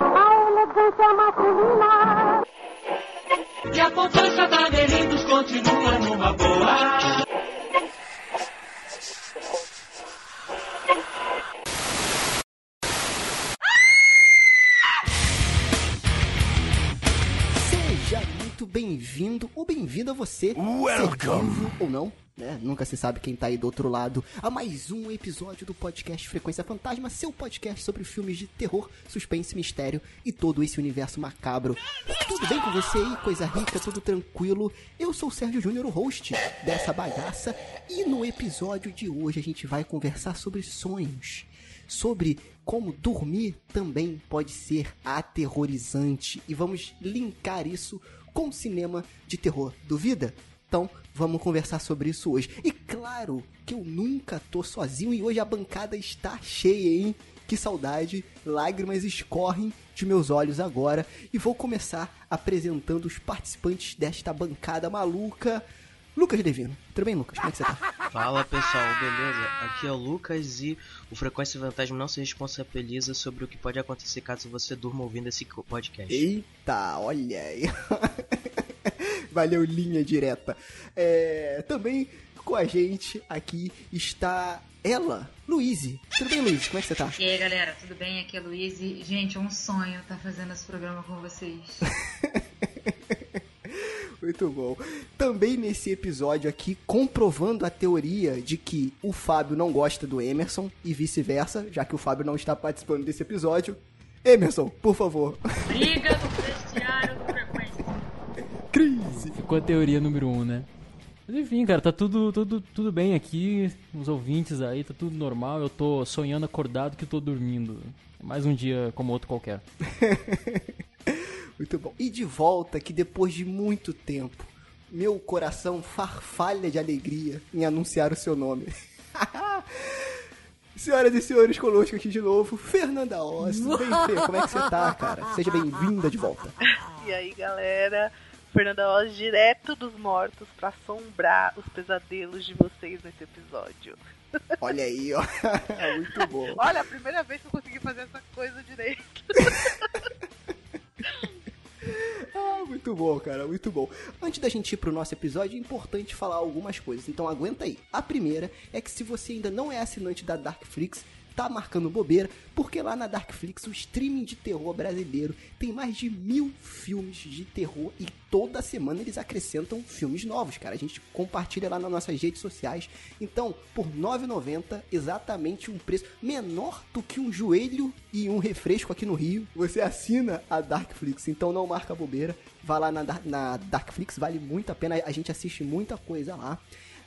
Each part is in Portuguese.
A elegância masculina. E a poupança da Melindos continua numa boa. Seja muito bem-vindo ou bem-vinda você, Welcome. ser vivo ou não, se sabe quem tá aí do outro lado, a mais um episódio do podcast Frequência Fantasma, seu podcast sobre filmes de terror, suspense, mistério e todo esse universo macabro. Tudo bem com você aí? Coisa rica, tudo tranquilo? Eu sou o Sérgio Júnior, o host dessa bagaça, e no episódio de hoje a gente vai conversar sobre sonhos sobre como dormir também pode ser aterrorizante e vamos linkar isso com cinema de terror. Duvida? Então, vamos conversar sobre isso hoje. E claro que eu nunca tô sozinho e hoje a bancada está cheia, hein? Que saudade, lágrimas escorrem de meus olhos agora e vou começar apresentando os participantes desta bancada maluca. Lucas Devino. Tudo bem, Lucas? Como é que você tá? Fala pessoal, beleza? Aqui é o Lucas e o Frequência Fantasma não se responsabiliza sobre o que pode acontecer caso você durma ouvindo esse podcast. Eita, olha aí. Valeu, linha direta. É, também com a gente aqui está ela, Luíse. Tudo bem, Luíse? Como é que você tá? E aí galera, tudo bem? Aqui é a Luíse. Gente, é um sonho estar fazendo esse programa com vocês. Muito bom. Também nesse episódio aqui, comprovando a teoria de que o Fábio não gosta do Emerson e vice-versa, já que o Fábio não está participando desse episódio. Emerson, por favor. Briga do. Crise. Ficou a teoria número um, né? Mas enfim, cara, tá tudo, tudo, tudo bem aqui. Os ouvintes aí, tá tudo normal. Eu tô sonhando acordado que tô dormindo. É mais um dia como outro qualquer. Muito bom. E de volta que depois de muito tempo, meu coração farfalha de alegria em anunciar o seu nome. Senhoras e senhores, conosco aqui de novo, Fernanda. Tudo bem, Fê? Como é que você tá, cara? Seja bem-vinda de volta. E aí, galera? Fernanda Oz, direto dos mortos pra assombrar os pesadelos de vocês nesse episódio. Olha aí, ó. Muito bom. Olha, a primeira vez que eu consegui fazer essa coisa direito. Ah, muito bom, cara, muito bom. Antes da gente ir pro nosso episódio, é importante falar algumas coisas, então aguenta aí. A primeira é que se você ainda não é assinante da Darkflix, tá marcando bobeira, porque lá na Darkflix, o streaming de terror brasileiro tem mais de mil filmes de terror e toda semana eles acrescentam filmes novos, cara. A gente compartilha lá nas nossas redes sociais. Então, por R$ 9,90, exatamente um preço menor do que um joelho e um refresco aqui no Rio, você assina a Darkflix. Então não marca bobeira, vá lá na, na Darkflix, vale muito a pena, a gente assiste muita coisa lá.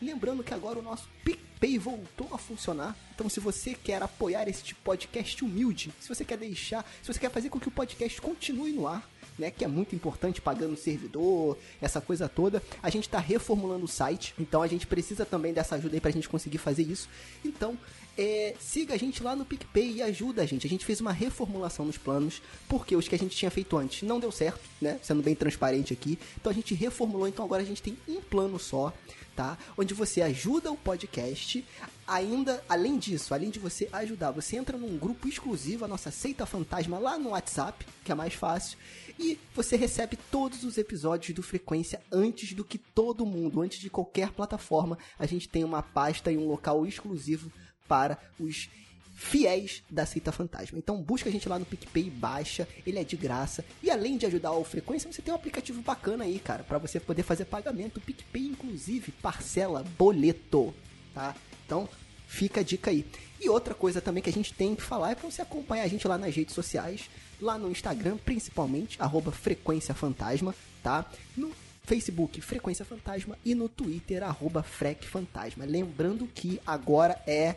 Lembrando que agora o nosso PicPay voltou a funcionar. Então, se você quer apoiar este podcast humilde, se você quer deixar, se você quer fazer com que o podcast continue no ar, né, que é muito importante, pagando servidor, essa coisa toda, a gente está reformulando o site. Então, a gente precisa também dessa ajuda aí pra gente conseguir fazer isso. Então, é, siga a gente lá no PicPay e ajuda a gente. A gente fez uma reformulação nos planos, porque os que a gente tinha feito antes não deu certo, né? Sendo bem transparente aqui. Então a gente reformulou, então agora a gente tem um plano só, tá? Onde você ajuda o podcast. Ainda, além disso, além de você ajudar, você entra num grupo exclusivo, a nossa Seita Fantasma, lá no WhatsApp, que é mais fácil. E você recebe todos os episódios do Frequência antes do que todo mundo, antes de qualquer plataforma. A gente tem uma pasta e um local exclusivo para os fiéis da Seita Fantasma. Então busca a gente lá no PicPay, baixa, ele é de graça. E além de ajudar o Frequência, você tem um aplicativo bacana aí, cara, para você poder fazer pagamento. O PicPay, inclusive, parcela boleto, tá? Então, fica a dica aí. E outra coisa também que a gente tem que falar é para você acompanhar a gente lá nas redes sociais, lá no Instagram, principalmente, arroba Frequência Fantasma, tá? No Facebook Frequência Fantasma e no Twitter arroba Frec Fantasma. Lembrando que agora é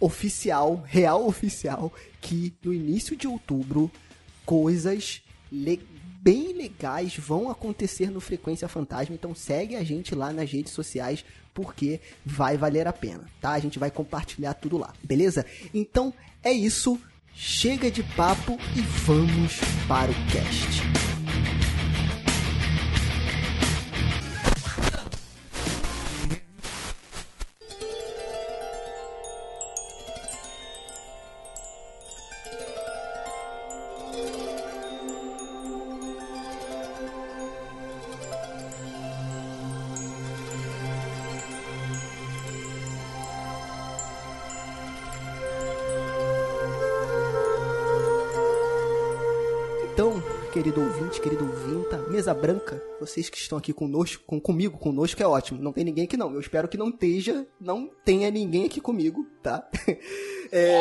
oficial, real oficial, que no início de outubro coisas le- bem legais vão acontecer no Frequência Fantasma. Então segue a gente lá nas redes sociais porque vai valer a pena, tá? A gente vai compartilhar tudo lá, beleza? Então é isso. Chega de papo e vamos para o cast. Querido ouvinta, mesa branca, vocês que estão aqui conosco, com, comigo, conosco é ótimo. Não tem ninguém aqui não. Eu espero que não esteja, não tenha ninguém aqui comigo, tá? É...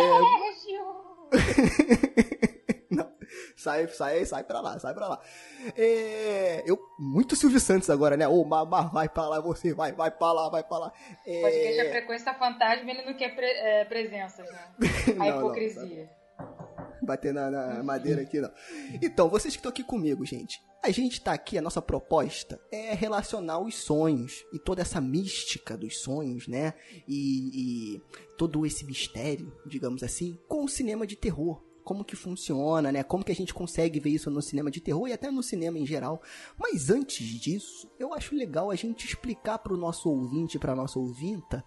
não. Sai, sai, sai pra lá, sai pra lá. É... Eu, muito Silvio Santos agora, né? Ô, Mamá, vai pra lá, você vai, vai pra lá, vai pra lá. É... Podcast a frequência fantasma, ele não quer pre é, presenças, né? A Não, não, hipocrisia. Bater na, na madeira aqui, não. Então, vocês que estão aqui comigo, gente. A gente tá aqui, a nossa proposta é relacionar os sonhos e toda essa mística dos sonhos, né? E, e todo esse mistério, digamos assim, com o cinema de terror. Como que funciona, né? Como que a gente consegue ver isso no cinema de terror e até no cinema em geral. Mas antes disso, eu acho legal a gente explicar pro nosso ouvinte, pra nossa ouvinta,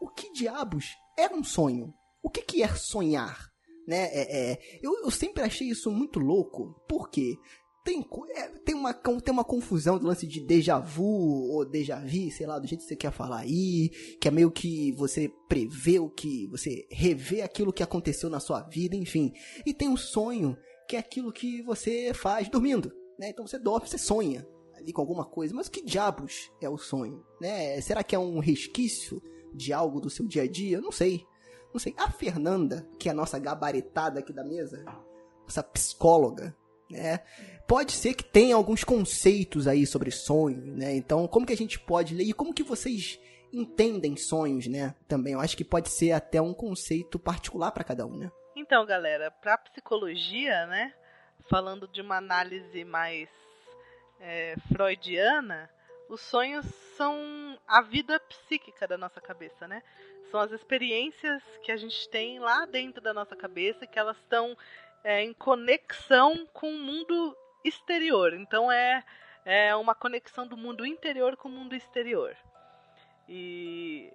o que diabos é um sonho? O que, que é sonhar? Né? É, é, eu, eu sempre achei isso muito louco, porque tem, é, tem, uma, tem uma confusão do lance de déjà vu ou déjà vu, sei lá, do jeito que você quer falar aí, que é meio que você prevê o que, você revê aquilo que aconteceu na sua vida, enfim. E tem um sonho, que é aquilo que você faz dormindo, né? Então você dorme, você sonha ali com alguma coisa, mas que diabos é o sonho, né? Será que é um resquício de algo do seu dia a dia? Eu não sei. Não sei. A Fernanda, que é a nossa gabaritada aqui da mesa, essa psicóloga, né? Pode ser que tenha alguns conceitos aí sobre sonhos, né? Então, como que a gente pode ler e como que vocês entendem sonhos, né? Também, eu acho que pode ser até um conceito particular para cada um, né? Então, galera, pra psicologia, né? Falando de uma análise mais é, freudiana, os sonhos são a vida psíquica da nossa cabeça, né? São as experiências que a gente tem lá dentro da nossa cabeça, que elas estão é, em conexão com o mundo exterior. Então é, é uma conexão do mundo interior com o mundo exterior. E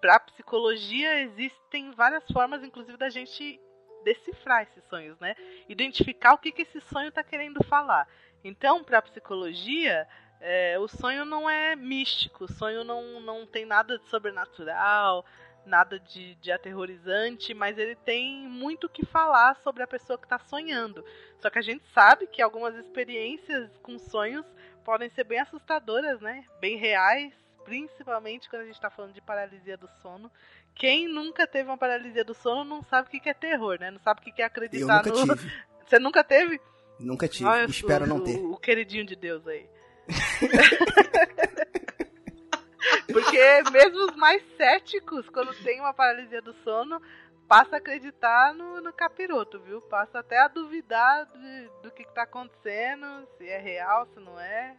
para psicologia existem várias formas, inclusive, da gente decifrar esses sonhos, né? Identificar o que, que esse sonho está querendo falar. Então, para psicologia, é, o sonho não é místico, o sonho não, não tem nada de sobrenatural, nada de, de aterrorizante, mas ele tem muito o que falar sobre a pessoa que está sonhando. Só que a gente sabe que algumas experiências com sonhos podem ser bem assustadoras, né? Bem reais, principalmente quando a gente está falando de paralisia do sono. Quem nunca teve uma paralisia do sono não sabe o que é terror, né? Não sabe o que é Eu acreditar nunca no. tive. Você nunca teve? Nunca tive. Olha Espero o, não o- ter. O queridinho de Deus aí. Porque mesmo os mais céticos, quando tem uma paralisia do sono, passa a acreditar no, no capiroto, viu? Passa até a duvidar de- do que, que tá acontecendo, se é real, se não é.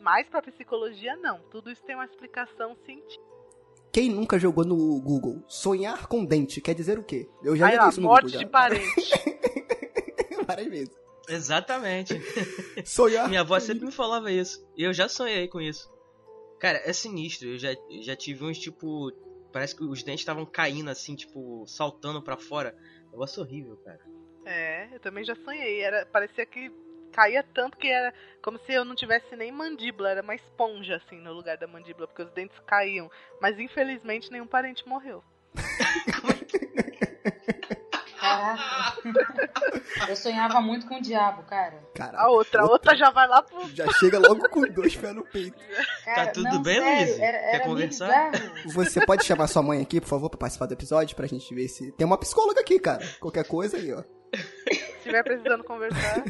Mas pra psicologia, não. Tudo isso tem uma explicação científica. Quem nunca jogou no Google? Sonhar com dente quer dizer o quê? Eu já Aí, ó, isso no morte Google de já. parente. Várias vezes. Exatamente. Sonhar Minha avó sempre me falava isso. E eu já sonhei com isso. Cara, é sinistro. Eu já, já tive uns tipo. Parece que os dentes estavam caindo assim, tipo, saltando pra fora. Negócio horrível, cara. É, eu também já sonhei. Era, parecia que caía tanto que era como se eu não tivesse nem mandíbula, era uma esponja assim no lugar da mandíbula, porque os dentes caíam. Mas infelizmente nenhum parente morreu. Caraca. Eu sonhava muito com o diabo, cara. Caraca, A outra, a outra já vai lá pro. já chega logo com dois pés no peito. Cara, tudo não, bem, Luiz? Quer conversar? bizarro. Você pode chamar sua mãe aqui, por favor, pra participar do episódio, pra gente ver se. Tem uma psicóloga aqui, cara. Qualquer coisa aí, ó. Se estiver precisando conversar.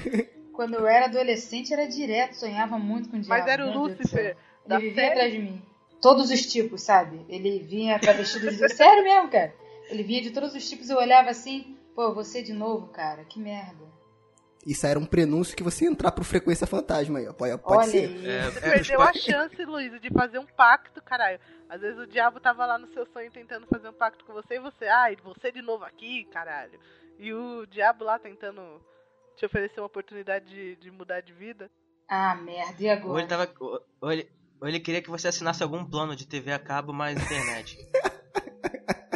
Quando eu era adolescente, era direto, sonhava muito com o diabo. Mas era o. Lúcifer da Ele vivia série? atrás de mim. Todos os tipos, sabe? Ele vinha travestido de... Sério mesmo, cara. Ele vinha de todos os tipos e eu olhava assim, pô, você de novo, cara, que merda. Isso era um prenúncio que você ia entrar pro Frequência Fantasma aí, ó. Pode, pode Olha ser. aí. É, Você é, perdeu a chance, Luiz, de fazer um pacto, caralho. Às vezes o diabo tava lá no seu sonho tentando fazer um pacto com você e você, ai, você de novo aqui, caralho. E o diabo lá tentando te oferecer uma oportunidade de, de mudar de vida. Ah, merda, e Ou agora? ele tava. Ou ou ele, ou ele queria que você assinasse algum plano de TV a cabo mais internet.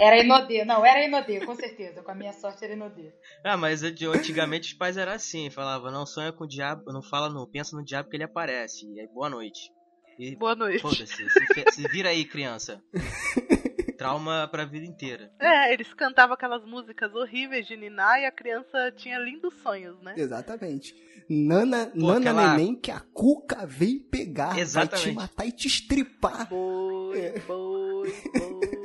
Era Inodê, não, era Inodê, com certeza. Com a minha sorte era Inodê. ah, mas antigamente os pais eram assim, falavam, não sonha com o diabo, não fala no, pensa no diabo que ele aparece. E aí, boa noite. E Boa noite. foda-se, se, se vira aí, criança. trauma pra vida inteira. É, eles cantavam aquelas músicas horríveis de Niná e a criança tinha lindos sonhos, né? Exatamente. Nana, Pô, Nana aquela- neném que a cuca vem pegar, vai te Exatamente. matar e te estripar. Boi, É. boi, boi.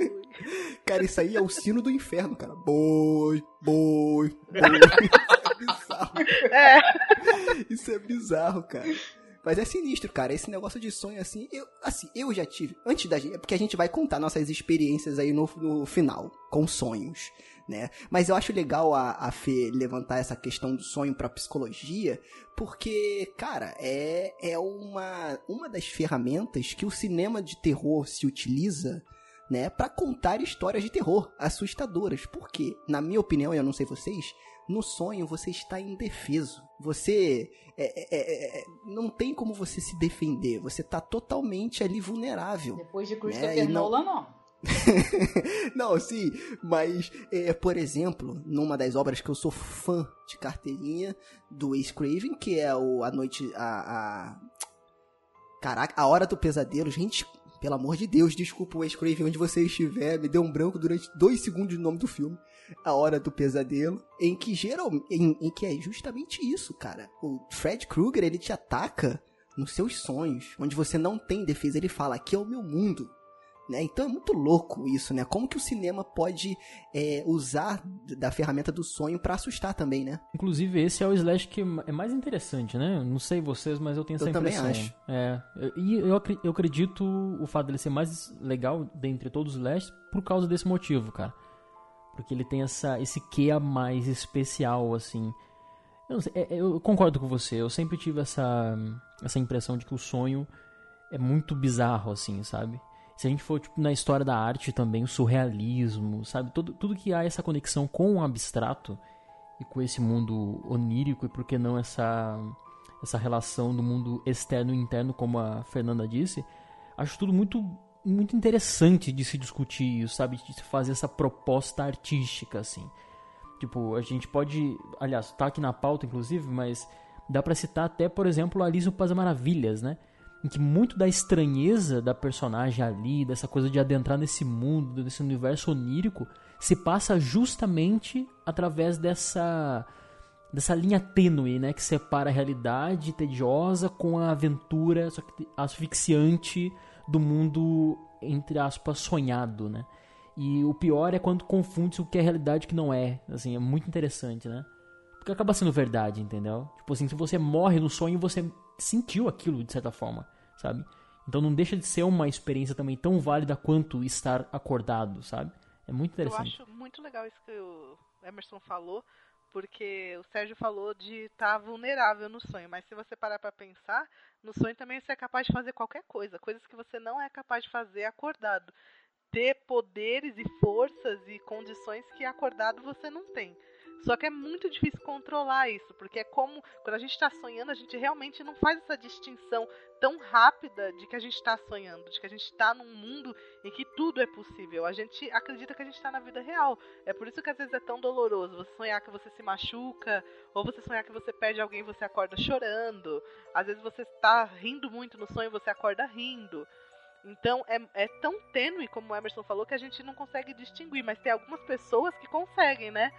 Cara, isso aí é o sino do inferno, cara. Boi, boi, boi. Isso é bizarro. É, Isso é bizarro, cara. Mas é sinistro, cara. Esse negócio de sonho, assim, eu, assim, eu já tive. Antes da gente. É porque a gente vai contar nossas experiências aí no, no final, com sonhos, né? Mas eu acho legal a, a Fê levantar essa questão do sonho pra psicologia, porque, cara, é, é uma, uma das ferramentas que o cinema de terror se utiliza. Né, para contar histórias de terror assustadoras. Porque, na minha opinião, e eu não sei vocês, no sonho você está indefeso. Você é, é, é, é, não tem como você se defender. Você tá totalmente ali vulnerável. Depois de É, Christopher e não- Nolan, não. não, sim, mas, é, por exemplo, numa das obras que eu sou fã de carteirinha do Ace Craven, que é o A Noite. A, a... Caraca, A Hora do Pesadelo, gente. Pelo amor de Deus, desculpa o Craven onde você estiver, me deu um branco durante dois segundos no nome do filme. A Hora do Pesadelo, em que geral, em, em que é justamente isso, cara. O Fred Krueger, ele te ataca nos seus sonhos, onde você não tem defesa, ele fala, aqui é o meu mundo. Né? Então é muito louco isso, né? Como que o cinema pode é, usar da ferramenta do sonho pra assustar também, né? Inclusive, esse é o slash que é mais interessante, né? Não sei vocês, mas eu tenho essa Eu também impressão. acho. É. E eu, eu acredito o fato dele ser mais legal dentre todos os slashes por causa desse motivo, cara. Porque ele tem essa, esse quê a mais especial, assim. Eu, sei, é- eu concordo com você. Eu sempre tive essa, essa impressão de que o sonho é muito bizarro, assim, sabe? Se a gente for tipo, na história da arte também, o surrealismo, sabe? Tudo, tudo que há essa conexão com o abstrato e com esse mundo onírico, e por que não essa, essa relação do mundo externo e interno, como a Fernanda disse, acho tudo muito, muito interessante de se discutir isso, sabe? De se fazer essa proposta artística, assim. Tipo, a gente pode. Aliás, tá aqui na pauta, inclusive, mas dá pra citar até, por exemplo, Alice no das Maravilhas, né? Em que muito da estranheza da personagem ali, dessa coisa de adentrar nesse mundo, desse universo onírico, se passa justamente através dessa dessa linha tênue, né, que separa a realidade tediosa com a aventura, só que asfixiante do mundo entre aspas sonhado, né? E o pior é quando confunde o que é realidade e o que não é. Assim, é muito interessante, né? Porque acaba sendo verdade, entendeu? Tipo assim, se você morre no sonho, você sentiu aquilo de certa forma, sabe? Então não deixa de ser uma experiência também tão válida quanto estar acordado, sabe? É muito eu interessante. acho muito legal isso que o Emerson falou, porque o Sérgio falou de estar vulnerável no sonho, mas se você parar pra pensar, no sonho também você é capaz de fazer qualquer coisa, coisas que você não é capaz de fazer acordado. Ter poderes e forças e condições que acordado você não tem. Só que é muito difícil controlar isso, porque é como quando a gente está sonhando, a gente realmente não faz essa distinção tão rápida de que a gente está sonhando, de que a gente está num mundo em que tudo é possível. A gente acredita que a gente está na vida real. É por isso que às vezes é tão doloroso você sonhar que você se machuca, ou você sonhar que você perde alguém e você acorda chorando. Às vezes você está rindo muito no sonho e você acorda rindo. Então é, é tão tênue, como o Emerson falou, que a gente não consegue distinguir. Mas tem algumas pessoas que conseguem, né?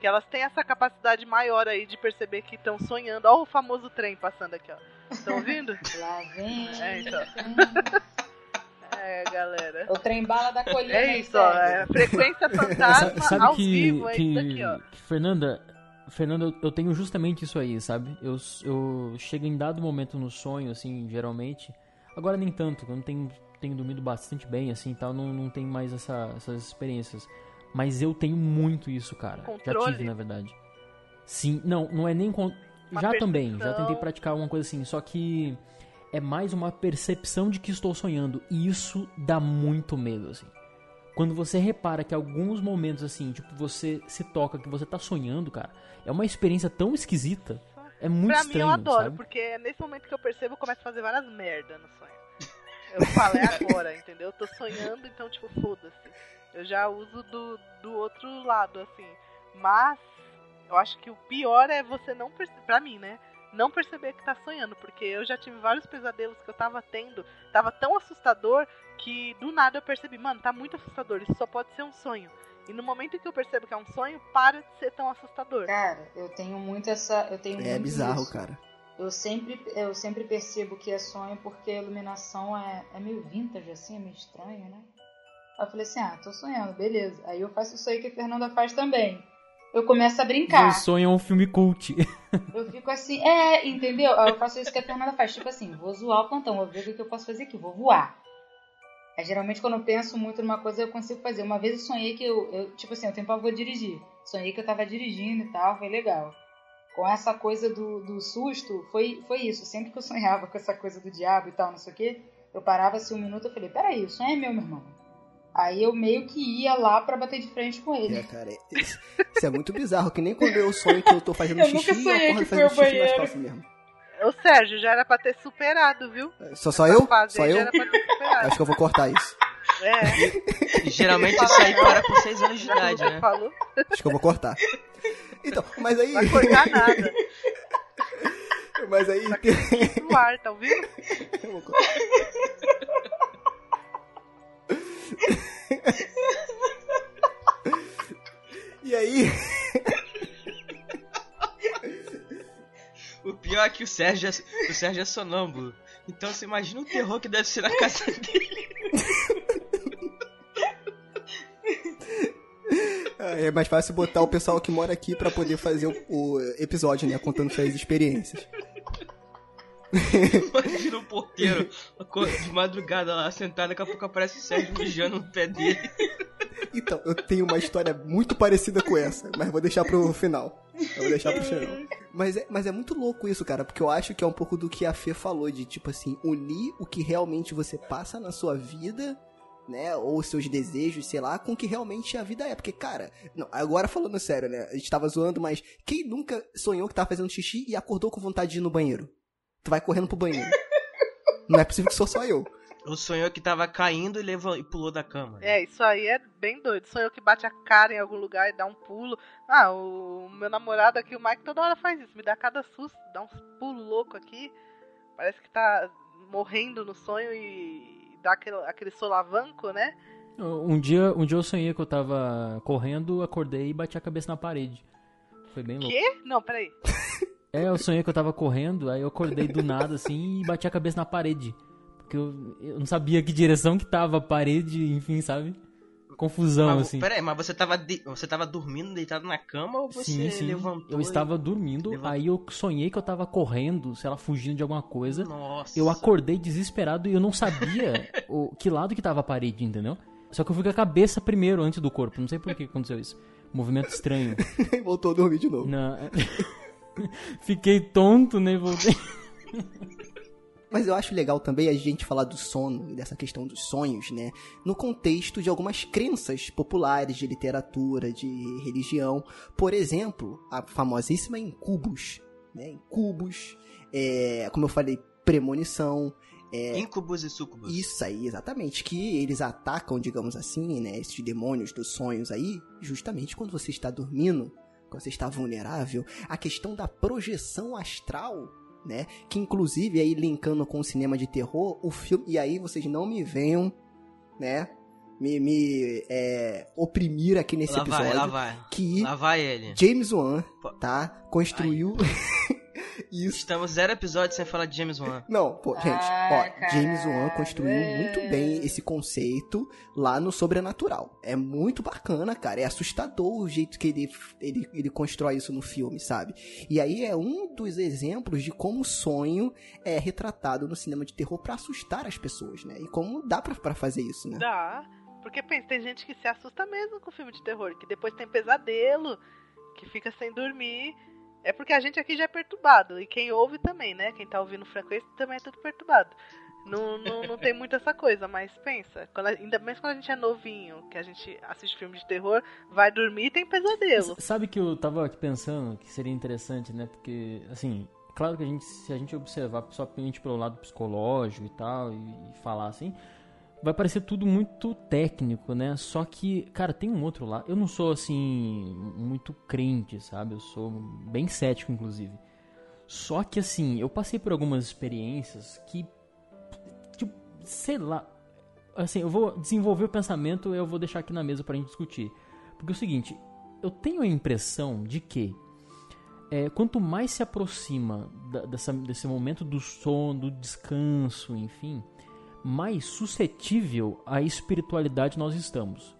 Que elas têm essa capacidade maior aí de perceber que estão sonhando. Olha o famoso trem passando aqui, ó. Estão ouvindo? Lá vem. É, então. É, galera. O trem bala da colina. É isso, ó. É frequência fantasma sabe ao que, vivo, é que, isso daqui, ó. que Fernanda, Fernanda, eu- tenho justamente isso aí, sabe? Eu, eu chego em dado momento no sonho, assim, geralmente. Agora nem tanto, eu não tenho, tenho dormido bastante bem, assim, e tal, não, não tenho mais essa- essas experiências. Mas eu tenho muito isso, cara. Já Controle? tive, na verdade. Sim, não, não é nem con... Já também, já percepção. tentei praticar uma coisa assim, só que é mais uma percepção de que estou sonhando e isso dá muito medo, assim. Quando você repara que alguns momentos assim, tipo, você se toca que você tá sonhando, cara, é uma experiência tão esquisita. É muito pra estranho, mim eu adoro, sabe? porque é nesse momento que eu percebo, eu começo a fazer várias merda no sonho. Eu falo, é agora, entendeu? Eu tô sonhando, então, tipo, foda-se. Eu já uso do, do outro lado, assim. Mas, eu acho que o pior é você não perceber, pra mim, né? não perceber que tá sonhando, porque eu já tive vários pesadelos que eu tava tendo, tava tão assustador que do nada eu percebi, mano, tá muito assustador, isso só pode ser um sonho. E no momento em que eu percebo que é um sonho, para de ser tão assustador. Cara, eu tenho muito essa. Eu tenho É muito bizarro, isso. cara. Eu sempre, eu sempre percebo que é sonho porque a iluminação é, é meio vintage, assim, é meio estranho, né? Aí eu falei assim, ah, tô sonhando, beleza. Aí eu faço isso aí que a Fernanda faz também. Eu começo a brincar. Meu sonho é um filme cult. Eu fico assim, é, entendeu? Aí eu faço isso que a Fernanda faz. Tipo assim, vou zoar o plantão, vou ver o que eu posso fazer aqui, vou voar. Aí geralmente quando eu penso muito numa coisa eu consigo fazer. Uma vez eu sonhei que eu, eu tipo assim, eu tenho pavor de dirigir. Sonhei que eu tava dirigindo e tal, foi legal. Com essa coisa do, do susto, foi, foi isso. Sempre que eu sonhava com essa coisa do diabo e tal, não sei o quê, eu parava assim um minuto e falei, peraí, o sonho é meu, meu irmão. Aí eu meio que ia lá pra bater de frente com ele. É, cara, é- isso, isso é muito bizarro, que nem quando eu sonho que eu tô fazendo Eu xixi nunca sonhei e eu que fazendo xixi nas calças mesmo. O Sérgio já era pra ter superado, viu? Só, só Essa eu? fase Só eu? Já era pra ter superado. Acho que eu vou cortar isso. É, Geralmente isso aí para com 6 anos de idade, né? falou, Acho que eu vou cortar. Então, mas aí. não vai cortar nada. Mas aí. Tá ar, tá ouvindo? Eu vou cortar. E aí, O pior é que o Sérgio é, o Sérgio é sonâmbulo. Então você imagina o terror que deve ser na casa dele. é mais fácil botar o pessoal que mora aqui pra poder fazer o, o episódio, né? Contando suas experiências. Imagina o porteiro de madrugada lá sentado, daqui a pouco aparece o Sérgio mijando no pé dele. Então, eu tenho uma história muito parecida com essa, mas vou deixar pro final. Eu vou deixar pro final. Mas é, mas é muito louco isso, cara, porque eu acho que é um pouco do que a Fê falou, de tipo assim, unir o que realmente você passa na sua vida, né, ou seus desejos, sei lá, com o que realmente a vida é. Porque, cara, não, agora falando sério, né, a gente tava zoando, mas quem nunca sonhou que tava fazendo xixi e acordou com vontade de ir no banheiro? Tu vai correndo pro banheiro. Não é possível que sou só eu. O sonhou que tava caindo e, levou, e pulou da cama. É, isso aí é bem doido. Sou eu que bate a cara em algum lugar e dá um pulo. Ah, o meu namorado aqui, o Mike, toda hora faz isso. Me dá cada susto, dá uns pulos loucos aqui. Parece que tá morrendo no sonho e dá aquele, aquele solavanco, né? Um dia, um dia eu sonhei que eu tava correndo, acordei e bati a cabeça na parede. Foi bem louco. Quê? Não, peraí. É, eu sonhei que eu tava correndo, aí eu acordei do nada assim e bati a cabeça na parede. Porque eu, eu não sabia que direção que tava a parede, enfim, sabe? Confusão, Mas, assim. Pera aí, mas você tava, de- você tava dormindo, deitado na cama ou você Sim, sim. levantou? Eu e- estava dormindo, levantou? aí eu sonhei que eu tava correndo, sei lá, fugindo de alguma coisa. Nossa. Eu acordei desesperado e eu não sabia o, que lado que tava a parede, entendeu? Só que eu fui com a cabeça primeiro, antes do corpo. Não sei por que aconteceu isso. Movimento estranho. Voltou a dormir de novo. Não. Fiquei tonto, né? Voltei. Mas eu acho legal também a gente falar do sono e dessa questão dos sonhos, né? No contexto de algumas crenças populares de literatura, de religião. Por exemplo, a famosíssima Incubus, né? Incubus, é, como eu falei, premonição. É, Incubus e sucubus. isso aí, exatamente. Que eles atacam, digamos assim, né? Esses demônios dos sonhos aí, justamente quando você está dormindo, quando você está vulnerável. A questão da projeção astral, né? Que inclusive aí linkando com o cinema de terror, o filme. E aí vocês não me venham, né? Me, me é, oprimir aqui nesse lá episódio. vai, lá vai. Que Lá vai ele. James Wan, tá? Construiu. isso Estamos zero episódios sem falar de James Wan. não, pô, gente, Ai, ó, James Wan construiu muito bem esse conceito lá no Sobrenatural. É muito bacana, cara. É assustador o jeito que ele, ele, ele constrói isso no filme, sabe? E aí é um dos exemplos de como o sonho é retratado no cinema de terror pra assustar as pessoas, né? E como dá pra, pra fazer isso, né? Dá. Porque pensa, tem gente que se assusta mesmo com filme de terror, que depois tem pesadelo, que fica sem dormir. É porque a gente aqui já é perturbado. E quem ouve também, né? Quem tá ouvindo frequência também é tudo perturbado. Não, não, não tem muito essa coisa, mas pensa, quando ainda mais quando a gente é novinho, que a gente assiste filme de terror, vai dormir e tem pesadelo. Sabe que eu tava aqui pensando que seria interessante, né? Porque, assim, claro que a gente, se a gente observar somente pelo lado psicológico e tal, e, e falar assim, vai parecer tudo muito técnico, né? Só que, cara, tem um outro lado. Eu não sou, assim, muito crente, sabe? Eu sou bem cético, inclusive. Só que assim, eu passei por algumas experiências que, tipo, sei lá, assim, eu vou desenvolver o pensamento eu vou deixar aqui na mesa pra gente discutir. Porque é o seguinte, eu tenho a impressão de que é, quanto mais se aproxima da, dessa, desse momento do sono, do descanso, enfim, mais suscetível à espiritualidade nós estamos.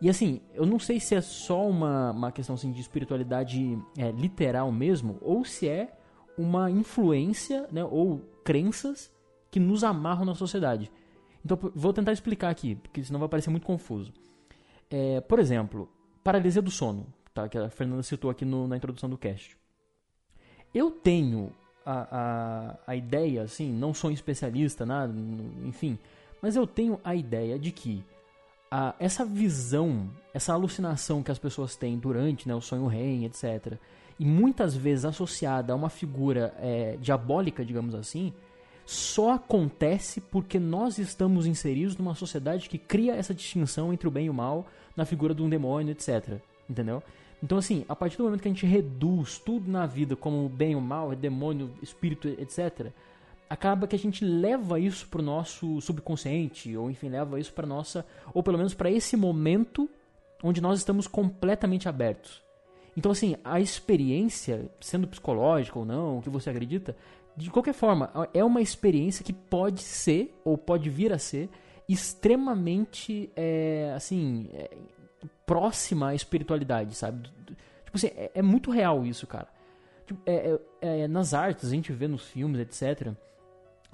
E assim, eu não sei se é só uma, uma questão assim, de espiritualidade é, literal mesmo, ou se é uma influência né, ou crenças que nos amarram na sociedade. Então, vou tentar explicar aqui, porque senão vai parecer muito confuso. É, por exemplo, paralisia do sono, tá? que a Fernanda citou aqui no, na introdução do cast. Eu tenho a, a, ideia, assim, não sou um especialista, nada, enfim, mas eu tenho a ideia de que a, essa visão, essa alucinação que as pessoas têm durante né, o sonho REM, etc., e muitas vezes associada a uma figura é, diabólica, digamos assim, só acontece porque nós estamos inseridos numa sociedade que cria essa distinção entre o bem e o mal na figura de um demônio, etc. Entendeu? Então, assim, a partir do momento que a gente reduz tudo na vida como bem ou mal, demônio, espírito, etc., acaba que a gente leva isso pro nosso subconsciente, ou enfim, leva isso para nossa, ou pelo menos para esse momento onde nós estamos completamente abertos. Então, assim, a experiência, sendo psicológica ou não, o que você acredita, de qualquer forma, é uma experiência que pode ser, ou pode vir a ser, extremamente, é, assim, é, próxima à espiritualidade, sabe? Tipo assim, é, é muito real isso, cara. Tipo, é, é, é, nas artes, a gente vê nos filmes, etc.,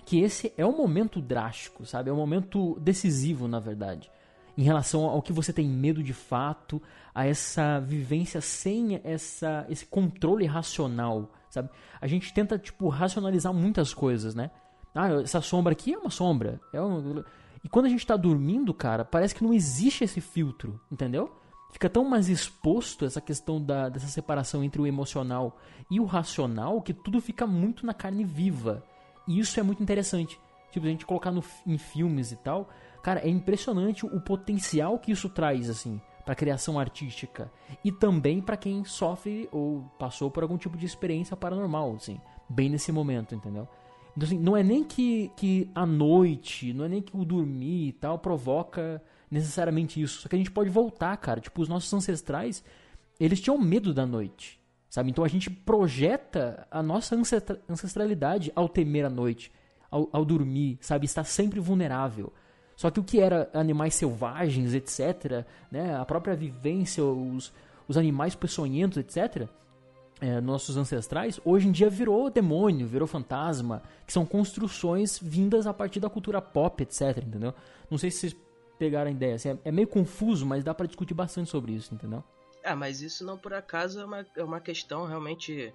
que esse é um momento drástico, sabe? É um momento decisivo, na verdade em relação ao que você tem medo de fato, a essa vivência sem essa, esse controle racional, sabe? A gente tenta, tipo, racionalizar muitas coisas, né? Ah, essa sombra aqui é uma sombra. É um... E quando a gente tá dormindo, cara, parece que não existe esse filtro, entendeu? Fica tão mais exposto essa questão da, dessa separação entre o emocional e o racional que tudo fica muito na carne viva. E isso é muito interessante. Tipo, a gente colocar no, em filmes e tal, Cara, é impressionante o potencial que isso traz, assim, para criação artística e também para quem sofre ou passou por algum tipo de experiência paranormal, assim, bem nesse momento, entendeu? Então, assim, não é nem que, que a noite, não é nem que o dormir e tal provoca necessariamente isso, só que a gente pode voltar, cara. Tipo, os nossos ancestrais, eles tinham medo da noite, sabe? Então a gente projeta a nossa ancestralidade ao temer a noite, ao, ao dormir, sabe? Estar sempre vulnerável. Só que o que era animais selvagens, etc., né, a própria vivência, os, os animais peçonhentos, etc., é, nossos ancestrais, hoje em dia virou demônio, virou fantasma, que são construções vindas a partir da cultura pop, etc., entendeu? Não sei se vocês pegaram a ideia, assim, é, é meio confuso, mas dá para discutir bastante sobre isso, entendeu? Ah, mas isso não por acaso é uma, é uma questão realmente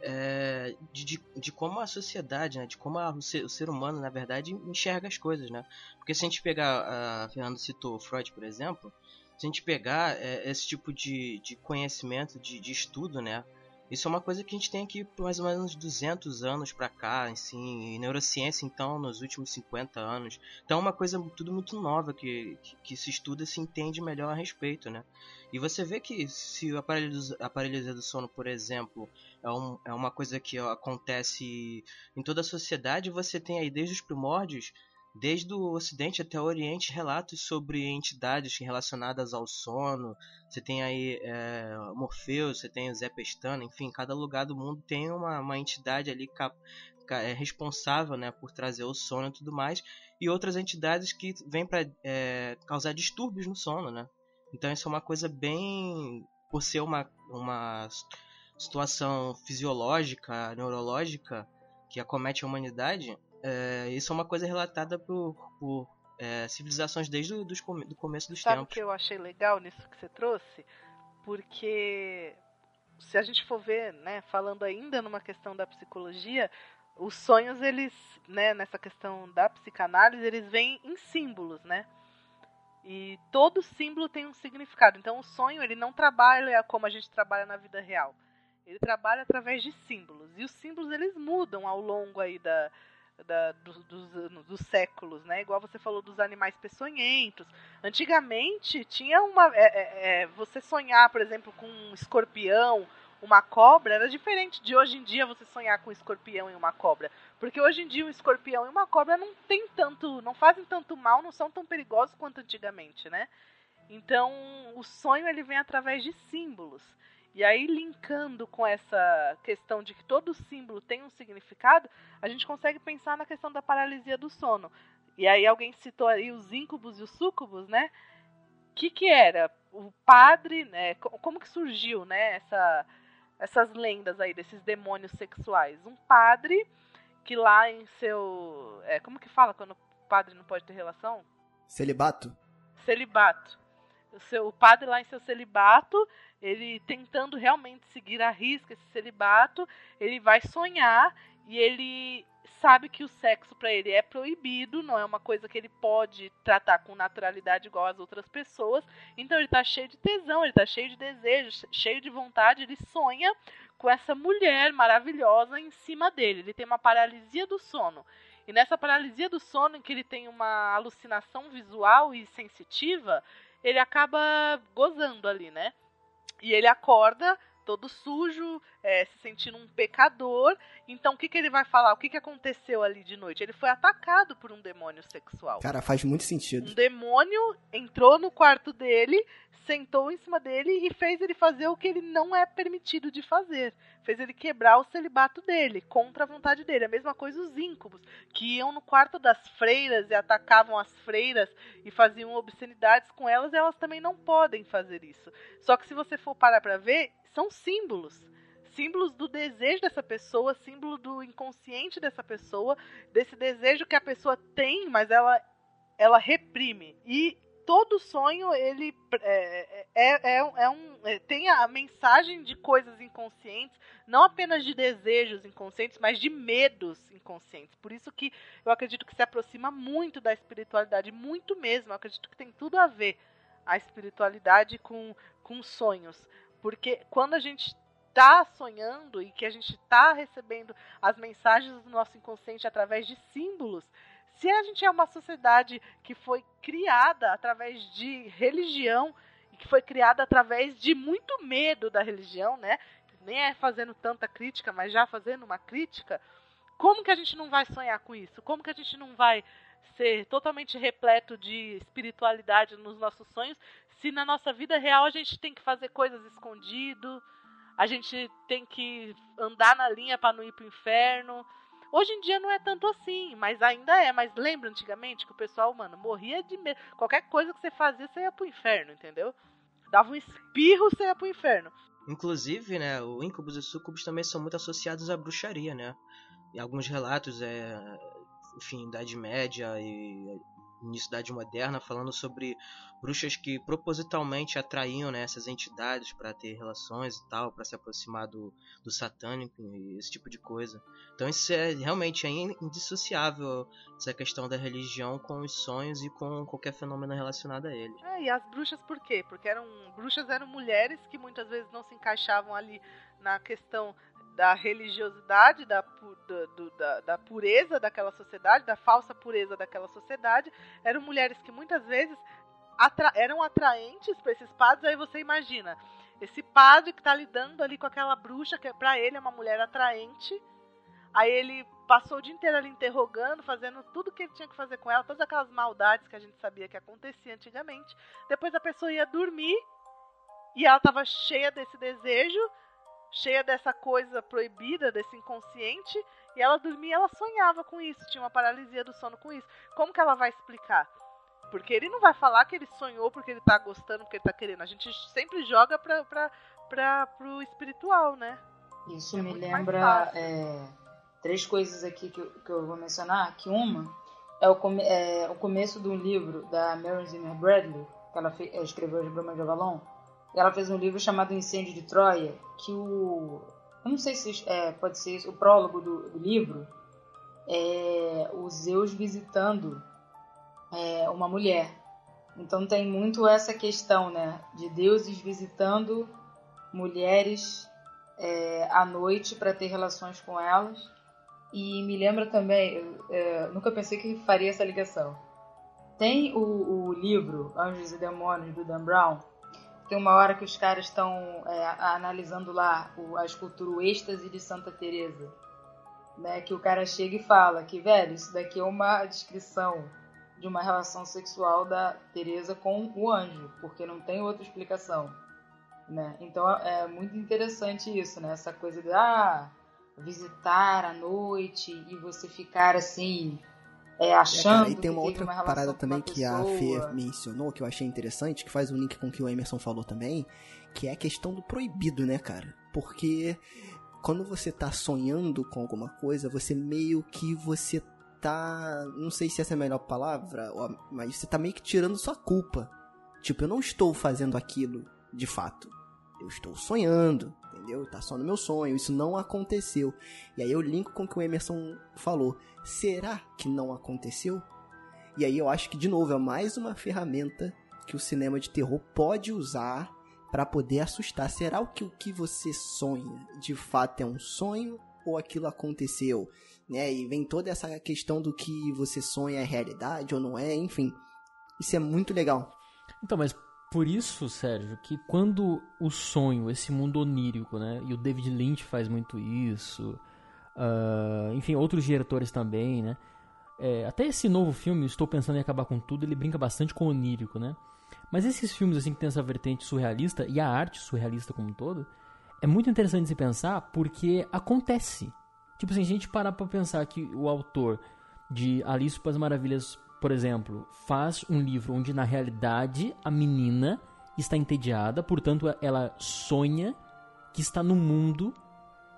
é, de, de, de, como a sociedade, né, de como a, o, ser, o, ser, humano, na verdade, enxerga as coisas, né? Porque se a gente pegar, a Fernanda citou Freud, por exemplo, se a gente pegar é, esse tipo de, de conhecimento, de, de, estudo, né? Isso é uma coisa que a gente tem aqui por mais ou menos 200 anos para cá, assim, neurociência, então, nos últimos 50 anos. Então é uma coisa tudo muito nova que, que, que se estuda se entende melhor a respeito, né? E você vê que se o aparelho, do, do sono, por exemplo, é, um, é uma coisa que acontece em toda a sociedade, você tem aí desde os primórdios, desde o Ocidente até o Oriente, relatos sobre entidades relacionadas ao sono. Você tem aí é, Morpheus, você tem o Zé Pestana, enfim, cada lugar do mundo tem uma, uma entidade ali cap, é responsável né, por trazer o sono e tudo mais, e outras entidades que vêm para é, causar distúrbios no sono, né? Então isso é uma coisa bem. Por ser uma, uma situação fisiológica, neurológica que acomete a humanidade, é, isso é uma coisa relatada por, por é, civilizações desde o do começo dos Sabe tempos. Sabe o que eu achei legal nisso que você trouxe? Porque se a gente for ver, né, falando ainda numa questão da psicologia, os sonhos, eles, né, nessa questão da psicanálise, eles vêm em símbolos, né? E todo símbolo tem um significado. Então o sonho ele não trabalha como a gente trabalha na vida real. Ele trabalha através de símbolos. E os símbolos eles mudam ao longo aí da, da, dos, dos, dos, séculos, né? Igual você falou dos animais peçonhentos. Antigamente tinha uma. É, é, é, você sonhar, por exemplo, com um escorpião uma cobra era diferente de hoje em dia você sonhar com um escorpião e uma cobra. Porque hoje em dia um escorpião e uma cobra não tem tanto, não fazem tanto mal, não são tão perigosos quanto antigamente, né? Então, o sonho ele vem através de símbolos. E aí, linkando com essa questão de que todo símbolo tem um significado, a gente consegue pensar na questão da paralisia do sono. E aí, alguém citou aí os íncubos e os súcubos, né? O que, que era? O padre, né? Como que surgiu, né? Essa, essas lendas aí desses demônios sexuais. Um padre que lá em seu. É, como que fala quando o padre não pode ter relação? Celibato? Celibato o seu o padre lá em seu celibato, ele tentando realmente seguir a risca esse celibato, ele vai sonhar e ele sabe que o sexo para ele é proibido, não é uma coisa que ele pode tratar com naturalidade igual as outras pessoas. Então ele tá cheio de tesão, ele tá cheio de desejo, cheio de vontade, ele sonha com essa mulher maravilhosa em cima dele. Ele tem uma paralisia do sono. E nessa paralisia do sono, em que ele tem uma alucinação visual e sensitiva, ele acaba gozando ali, né? E ele acorda todo sujo, é, se sentindo um pecador. Então o que, que ele vai falar? O que, que aconteceu ali de noite? Ele foi atacado por um demônio sexual. Cara, faz muito sentido. Um demônio entrou no quarto dele, sentou em cima dele e fez ele fazer o que ele não é permitido de fazer. Fez ele quebrar o celibato dele, contra a vontade dele. A mesma coisa os íncubos, que iam no quarto das freiras e atacavam as freiras e faziam obscenidades com elas, e elas também não podem fazer isso. Só que se você for parar pra ver, são símbolos símbolos do desejo dessa pessoa, símbolo do inconsciente dessa pessoa, desse desejo que a pessoa tem, mas ela ela reprime. E todo sonho ele é, é, é, é um é, tem a mensagem de coisas inconscientes, não apenas de desejos inconscientes, mas de medos inconscientes. Por isso que eu acredito que se aproxima muito da espiritualidade, muito mesmo. Eu acredito que tem tudo a ver a espiritualidade com, com sonhos, porque quando a gente está sonhando e que a gente está recebendo as mensagens do nosso inconsciente através de símbolos, se a gente é uma sociedade que foi criada através de religião e que foi criada através de muito medo da religião, né? Nem é fazendo tanta crítica, mas já fazendo uma crítica, como que a gente não vai sonhar com isso? Como que a gente não vai ser totalmente repleto de espiritualidade nos nossos sonhos, se na nossa vida real a gente tem que fazer coisas escondido, a gente tem que andar na linha para não ir pro inferno, Hoje em dia não é tanto assim, mas ainda é. Mas lembra antigamente que o pessoal, mano, morria de medo. Qualquer coisa que você fazia, você ia pro inferno, entendeu? Dava um espirro, você ia pro inferno. Inclusive, né, o Incubus e Sucubus também são muito associados à bruxaria, né? Em alguns relatos, é, enfim, Idade Média e início da Idade Moderna, falando sobre bruxas que propositalmente atraíam né, essas entidades para ter relações e tal, para se aproximar do, do satânico e esse tipo de coisa. Então isso é realmente é indissociável, essa questão da religião com os sonhos e com qualquer fenômeno relacionado a ele. É, e as bruxas por quê? Porque eram bruxas eram mulheres que muitas vezes não se encaixavam ali na questão da religiosidade, da, da, da, da, pureza daquela sociedade, da falsa pureza daquela sociedade, eram mulheres que muitas vezes atra eram atraentes para esses padres. Aí você imagina, esse padre que está lidando ali com aquela bruxa, que para ele é uma mulher atraente, aí ele passou o dia inteiro ali interrogando, fazendo tudo que ele tinha que fazer com ela, todas aquelas maldades que a gente sabia que acontecia antigamente. Depois a pessoa ia dormir e ela estava cheia desse desejo cheia dessa coisa proibida, desse inconsciente, e ela dormia, ela sonhava com isso, tinha uma paralisia do sono com isso. Como que ela vai explicar? Porque ele não vai falar que ele sonhou porque ele tá gostando, porque ele tá querendo. A gente sempre joga pra, pra, pra, pro espiritual, né? Isso é me lembra é, três coisas aqui que, que eu vou mencionar. Que uma é o, come, é o começo do livro da Mary Zimmer Bradley, que ela, fez, ela escreveu As Brumas de Avalon ela fez um livro chamado Incêndio de Troia, que o. Eu não sei se é, pode ser isso, o prólogo do, do livro é o Zeus visitando é, uma mulher. Então tem muito essa questão, né? De deuses visitando mulheres é, à noite para ter relações com elas. E me lembra também, é, nunca pensei que faria essa ligação. Tem o, o livro Anjos e Demônios do Dan Brown, tem uma hora que os caras estão é, analisando lá a escultura o êxtase de Santa Teresa, né? Que o cara chega e fala que, velho, isso daqui é uma descrição de uma relação sexual da Teresa com o anjo, porque não tem outra explicação, né? Então é muito interessante isso, né? Essa coisa de ah, visitar à noite e você ficar assim é, achando. É, cara, e tem uma outra uma parada também que a Fê mencionou, que eu achei interessante, que faz um link com o que o Emerson falou também, que é a questão do proibido, né, cara? Porque quando você tá sonhando com alguma coisa, você meio que você tá. Não sei se essa é a melhor palavra, mas você tá meio que tirando sua culpa. Tipo, eu não estou fazendo aquilo de fato. Eu estou sonhando, entendeu? Tá só no meu sonho, isso não aconteceu. E aí eu linko com o que o Emerson falou. Será que não aconteceu? E aí eu acho que, de novo, é mais uma ferramenta que o cinema de terror pode usar para poder assustar. Será que o que você sonha de fato é um sonho ou aquilo aconteceu? Né? E vem toda essa questão do que você sonha é realidade ou não é, enfim. Isso é muito legal. Então, mas por isso, Sérgio, que quando o sonho, esse mundo onírico, né? E o David Lynch faz muito isso. Uh, enfim, outros diretores também, né? É, até esse novo filme, Estou Pensando em Acabar com Tudo, ele brinca bastante com o onírico, né? Mas esses filmes assim que tem essa vertente surrealista e a arte surrealista como um todo, é muito interessante se pensar porque acontece. Tipo assim, a gente parar pra pensar que o autor de Alice para as Maravilhas, por exemplo, faz um livro onde na realidade a menina está entediada, portanto ela sonha que está no mundo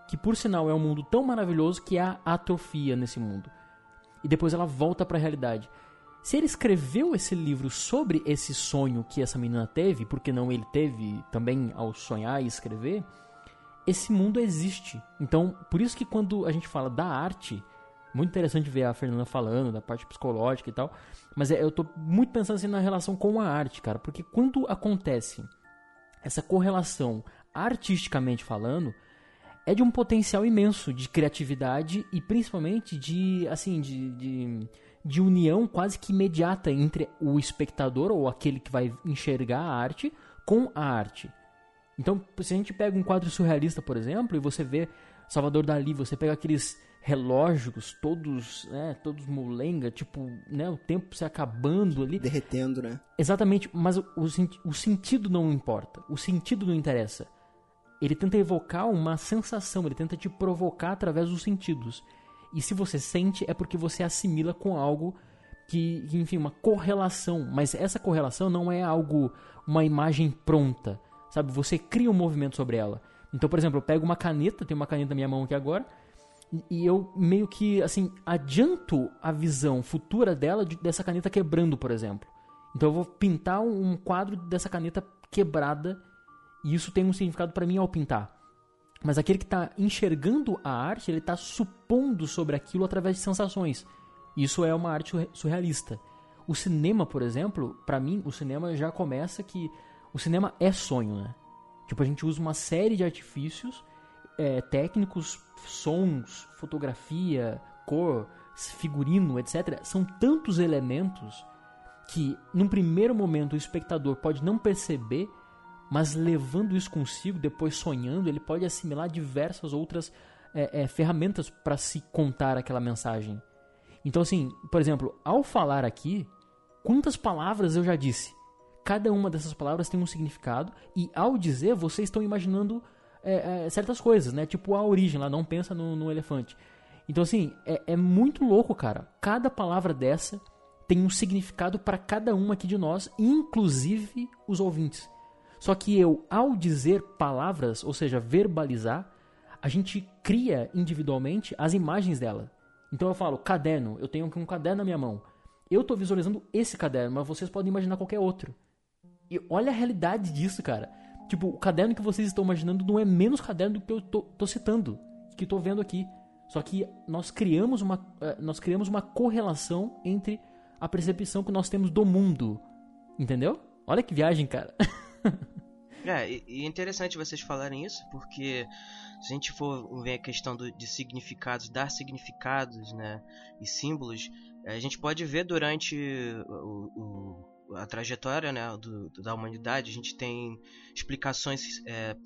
que por sinal é um mundo tão maravilhoso que há atrofia nesse mundo. E depois ela volta para a realidade. Se ele escreveu esse livro sobre esse sonho que essa menina teve, porque não ele teve também ao sonhar e escrever, esse mundo existe. Então, por isso que quando a gente fala da arte, muito interessante ver a Fernanda falando da parte psicológica e tal, mas é, eu tô muito pensando assim na relação com a arte, cara, porque quando acontece essa correlação artisticamente falando, é de um potencial imenso de criatividade e principalmente de assim de, de, de, união quase que imediata entre o espectador ou aquele que vai enxergar a arte com a arte. Então, se a gente pega um quadro surrealista, por exemplo, e você vê Salvador Dali, você pega aqueles relógios todos, né, todos molenga, tipo, né, o tempo se acabando ali, derretendo, né? Exatamente, mas o, o, o sentido não importa, o sentido não interessa ele tenta evocar uma sensação, ele tenta te provocar através dos sentidos. E se você sente, é porque você assimila com algo que, enfim, uma correlação. Mas essa correlação não é algo, uma imagem pronta, sabe? Você cria um movimento sobre ela. Então, por exemplo, eu pego uma caneta, tenho uma caneta na minha mão aqui agora, e eu meio que, assim, adianto a visão futura dela de, dessa caneta quebrando, por exemplo. Então eu vou pintar um quadro dessa caneta quebrada e isso tem um significado para mim ao pintar. Mas aquele que está enxergando a arte, ele está supondo sobre aquilo através de sensações. Isso é uma arte surrealista. O cinema, por exemplo, para mim, o cinema já começa que o cinema é sonho, né? Tipo, a gente usa uma série de artifícios é, técnicos, sons, fotografia, cor, figurino, etc. São tantos elementos que, num primeiro momento, o espectador pode não perceber mas levando isso consigo, depois sonhando, ele pode assimilar diversas outras é, é, ferramentas para se contar aquela mensagem. Então, assim, por exemplo, ao falar aqui, quantas palavras eu já disse? Cada uma dessas palavras tem um significado, e ao dizer, vocês estão imaginando é, é certas coisas, né? Tipo a origem lá, não pensa no, no elefante. Então, assim, é, é muito louco, cara. Cada palavra dessa tem um significado para cada um aqui de nós, inclusive os ouvintes. Só que eu, ao dizer palavras, ou seja, verbalizar, a gente cria individualmente as imagens dela. Então eu falo, caderno, eu tenho um caderno na minha mão. Eu estou visualizando esse caderno, mas vocês podem imaginar qualquer outro. E olha a realidade disso, cara. Tipo, o caderno que vocês estão imaginando não é menos caderno do que eu tô, tô citando, que estou vendo aqui. Só que nós criamos uma, eh, nós criamos uma correlação entre a percepção que nós temos do mundo. Entendeu? Olha que viagem, cara. É, e é interessante vocês falarem isso, porque se a gente for ver a questão do, de significados, dar significados, né, e símbolos, a gente pode ver durante o, o, a trajetória né, do, da humanidade, a gente tem explicações é,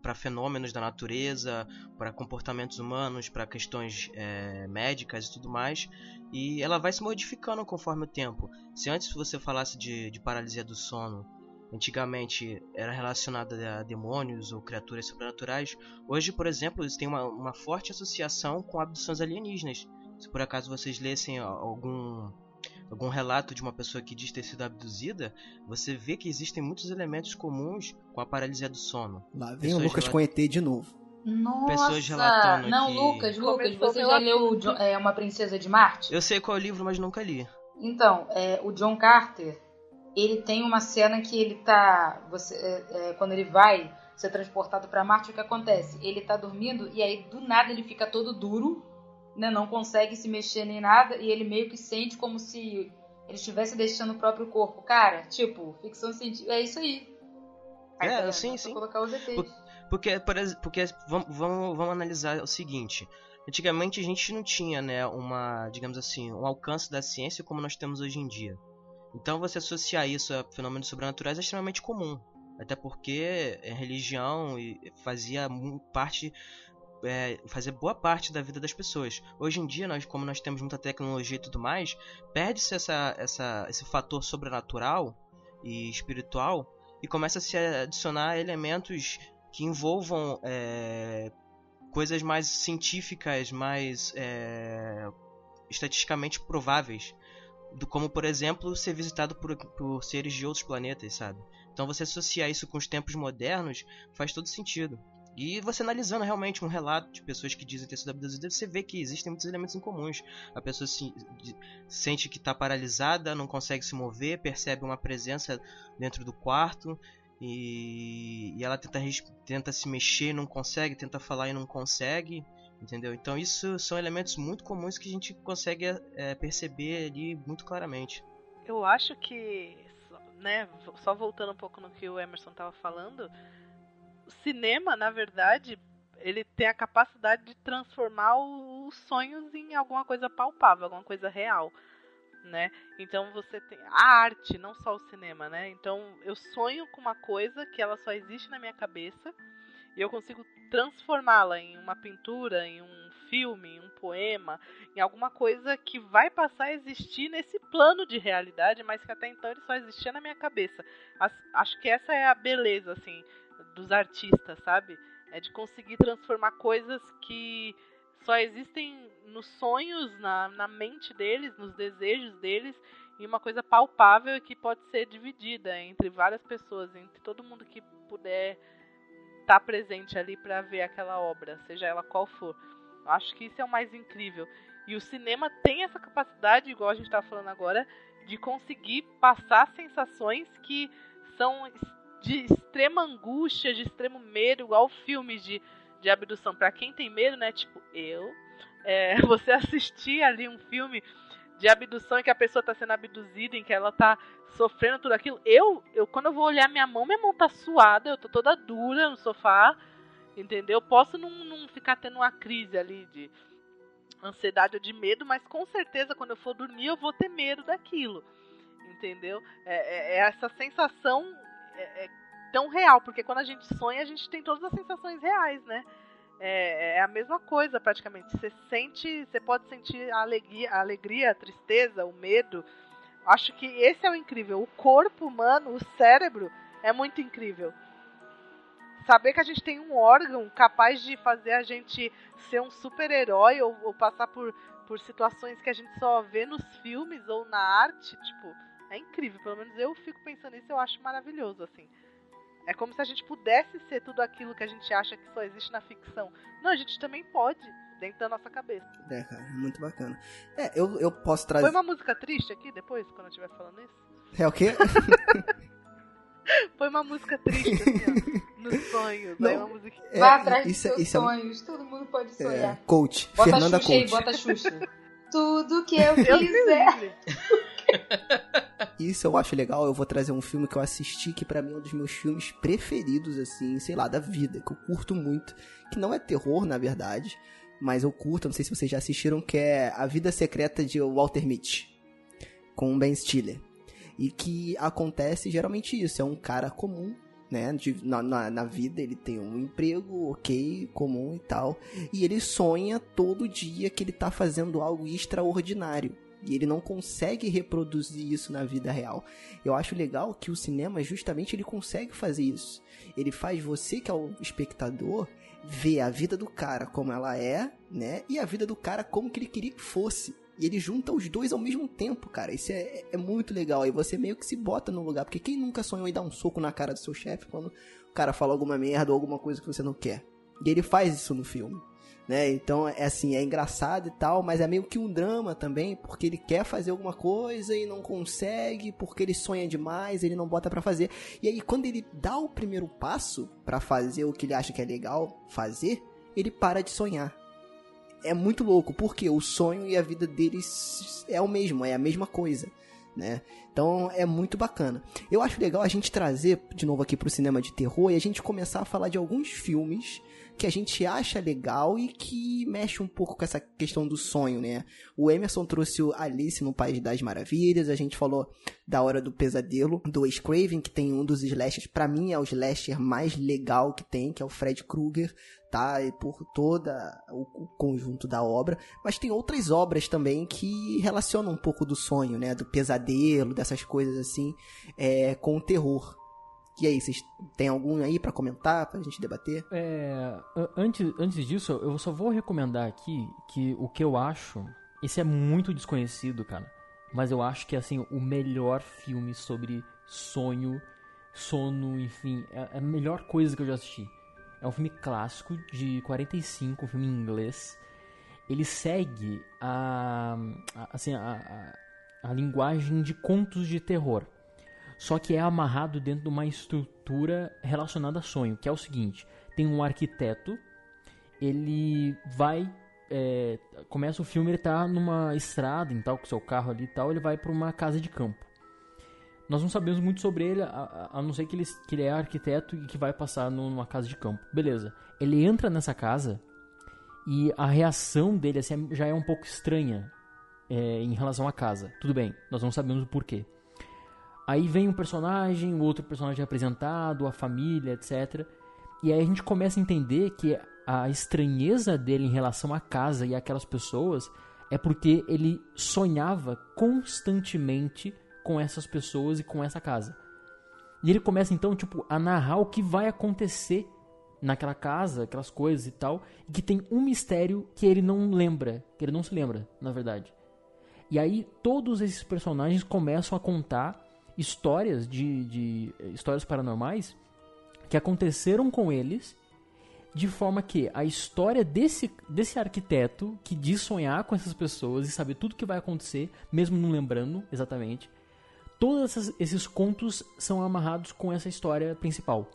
para fenômenos da natureza, para comportamentos humanos, para questões é, médicas e tudo mais, e ela vai se modificando conforme o tempo. Se antes você falasse de, de paralisia do sono, antigamente era relacionada a demônios ou criaturas sobrenaturais, hoje, por exemplo, eles têm uma, uma forte associação com abduções alienígenas. Se por acaso vocês lessem algum algum relato de uma pessoa que diz ter sido abduzida, você vê que existem muitos elementos comuns com a paralisia do sono. Lá vem o Lucas relat... com ET de novo. Nossa! Pessoas relatando não, que... Lucas, Lucas, você já leu é, Uma Princesa de Marte? Eu sei qual é o livro, mas nunca li. Então, é, o John Carter, ele tem uma cena que ele tá... Você, é, é quando ele vai ser transportado para Marte, o que acontece? Ele tá dormindo e aí do nada ele fica todo duro né, não consegue se mexer nem nada e ele meio que sente como se ele estivesse deixando o próprio corpo. Cara, tipo, ficção científica, é isso aí. aí é, tá sim, sim. colocar os ETs. Porque, porque, porque vamos, vamos, vamos analisar o seguinte. Antigamente a gente não tinha, né, uma, digamos assim, um alcance da ciência como nós temos hoje em dia. Então você associar isso a fenômenos sobrenaturais é extremamente comum. Até porque a religião fazia parte é, fazer boa parte da vida das pessoas. Hoje em dia, nós, como nós temos muita tecnologia e tudo mais, perde-se essa, essa, esse fator sobrenatural e espiritual e começa a se adicionar elementos que envolvam é, coisas mais científicas, mais é, estatisticamente prováveis. Do, como, por exemplo, ser visitado por, por seres de outros planetas, sabe? Então você associar isso com os tempos modernos faz todo sentido. E você analisando realmente um relato de pessoas que dizem ter sido abduzidas, você vê que existem muitos elementos em comuns. A pessoa se, de, sente que está paralisada, não consegue se mover, percebe uma presença dentro do quarto e, e ela tenta, tenta se mexer, não consegue, tenta falar e não consegue, entendeu? Então isso são elementos muito comuns que a gente consegue é, perceber ali muito claramente. Eu acho que, né, só voltando um pouco no que o Emerson estava falando, cinema, na verdade, ele tem a capacidade de transformar os sonhos em alguma coisa palpável, alguma coisa real, né? Então você tem a arte, não só o cinema, né? Então eu sonho com uma coisa que ela só existe na minha cabeça e eu consigo transformá-la em uma pintura, em um filme, em um poema, em alguma coisa que vai passar a existir nesse plano de realidade, mas que até então ele só existia na minha cabeça. Acho que essa é a beleza, assim, dos artistas, sabe? É de conseguir transformar coisas que só existem nos sonhos, na, na mente deles, nos desejos deles, em uma coisa palpável que pode ser dividida entre várias pessoas, entre todo mundo que puder estar tá presente ali para ver aquela obra, seja ela qual for. Eu acho que isso é o mais incrível. E o cinema tem essa capacidade, igual a gente está falando agora, de conseguir passar sensações que são de extrema angústia, de extremo medo, igual filmes de, de abdução. Para quem tem medo, né? Tipo, eu. É, você assistir ali um filme de abdução em que a pessoa está sendo abduzida, em que ela está sofrendo tudo aquilo. Eu, eu, quando eu vou olhar minha mão, minha mão tá suada, eu tô toda dura no sofá, entendeu? Posso não, não ficar tendo uma crise ali de ansiedade ou de medo, mas com certeza quando eu for dormir eu vou ter medo daquilo, entendeu? É, é, é essa sensação é, é, tão real, porque quando a gente sonha, a gente tem todas as sensações reais, né? É, é a mesma coisa praticamente. Você sente, você pode sentir a alegria, a alegria, a tristeza, o medo. Acho que esse é o incrível. O corpo humano, o cérebro, é muito incrível. Saber que a gente tem um órgão capaz de fazer a gente ser um super-herói ou, ou passar por, por situações que a gente só vê nos filmes ou na arte, tipo, é incrível, pelo menos eu fico pensando nisso, eu acho maravilhoso, assim. É como se a gente pudesse ser tudo aquilo que a gente acha que só existe na ficção. Não, a gente também pode, dentro da nossa cabeça. É, cara, muito bacana. É, eu, eu posso trazer. Foi uma música triste aqui depois, quando eu estiver falando isso? É o quê? Foi uma música triste, assim, ó, nos sonhos. Não, uma música... é, Vá atrás dos seus isso sonhos, é... todo mundo pode sonhar. É, coach, bota Fernanda Xuxa Coach. Aí, bota Xuxa. Tudo que eu quiser. Isso eu acho legal. Eu vou trazer um filme que eu assisti que para mim é um dos meus filmes preferidos, assim, sei lá, da vida, que eu curto muito. Que não é terror, na verdade, mas eu curto. Não sei se vocês já assistiram, que é A Vida Secreta de Walter Mitty, com Ben Stiller. E que acontece geralmente isso, é um cara comum né? De, na, na, na, vida ele tem um emprego ok, comum e tal. E ele sonha todo dia que ele tá fazendo algo extraordinário. E ele não consegue reproduzir isso na vida real. Eu acho legal que o cinema, justamente, ele consegue fazer isso. Ele faz você, que é o espectador, ver a vida do cara como ela é, né? E a vida do cara como que ele queria que fosse. E ele junta os dois ao mesmo tempo, cara. Isso é, é muito legal. E você meio que se bota no lugar. Porque quem nunca sonhou em dar um soco na cara do seu chefe quando o cara fala alguma merda ou alguma coisa que você não quer? E ele faz isso no filme né? Então, é assim, é engraçado e tal, mas é meio que um drama também, porque ele quer fazer alguma coisa e não consegue, porque ele sonha demais, ele não bota para fazer. E aí quando ele dá o primeiro passo para fazer o que ele acha que é legal fazer, ele para de sonhar. É muito louco, porque o sonho e a vida deles é o mesmo, é a mesma coisa. Né? Então é muito bacana. Eu acho legal a gente trazer de novo aqui pro cinema de terror e a gente começar a falar de alguns filmes que a gente acha legal e que mexe um pouco com essa questão do sonho, né? O Emerson trouxe o Alice no País das Maravilhas, a gente falou da Hora do Pesadelo, do Wes Craven, que tem um dos slashers, para mim é o slasher mais legal que tem, que é o Fred Krueger, tá? E por toda o conjunto da obra, mas tem outras obras também que relacionam um pouco do sonho, né? Do pesadelo, dessas coisas assim, é, com o terror. E aí, vocês têm algum aí para comentar, pra gente debater? É, antes, antes disso, eu só vou recomendar aqui que o que eu acho, esse é muito desconhecido, cara, mas eu acho que é assim o melhor filme sobre sonho, sono, enfim, é a melhor coisa que eu já assisti. É um filme clássico de 45, um filme em inglês. Ele segue a, a assim a, a, a linguagem de contos de terror só que é amarrado dentro de uma estrutura relacionada a sonho, que é o seguinte: tem um arquiteto, ele vai. É, começa o filme, ele tá numa estrada em tal, com seu carro ali e tal, ele vai para uma casa de campo. Nós não sabemos muito sobre ele, a, a, não ser que ele, que ele é arquiteto e que vai passar numa casa de campo. Beleza. Ele entra nessa casa e a reação dele assim, já é um pouco estranha é, em relação à casa. Tudo bem, nós não sabemos o porquê. Aí vem um personagem, o outro personagem é apresentado, a família, etc. E aí a gente começa a entender que a estranheza dele em relação à casa e aquelas pessoas é porque ele sonhava constantemente com essas pessoas e com essa casa. E ele começa então, tipo, a narrar o que vai acontecer naquela casa, aquelas coisas e tal, e que tem um mistério que ele não lembra, que ele não se lembra, na verdade. E aí todos esses personagens começam a contar histórias de, de histórias paranormais que aconteceram com eles de forma que a história desse, desse arquiteto que diz sonhar com essas pessoas e saber tudo que vai acontecer, mesmo não lembrando exatamente, todos esses contos são amarrados com essa história principal.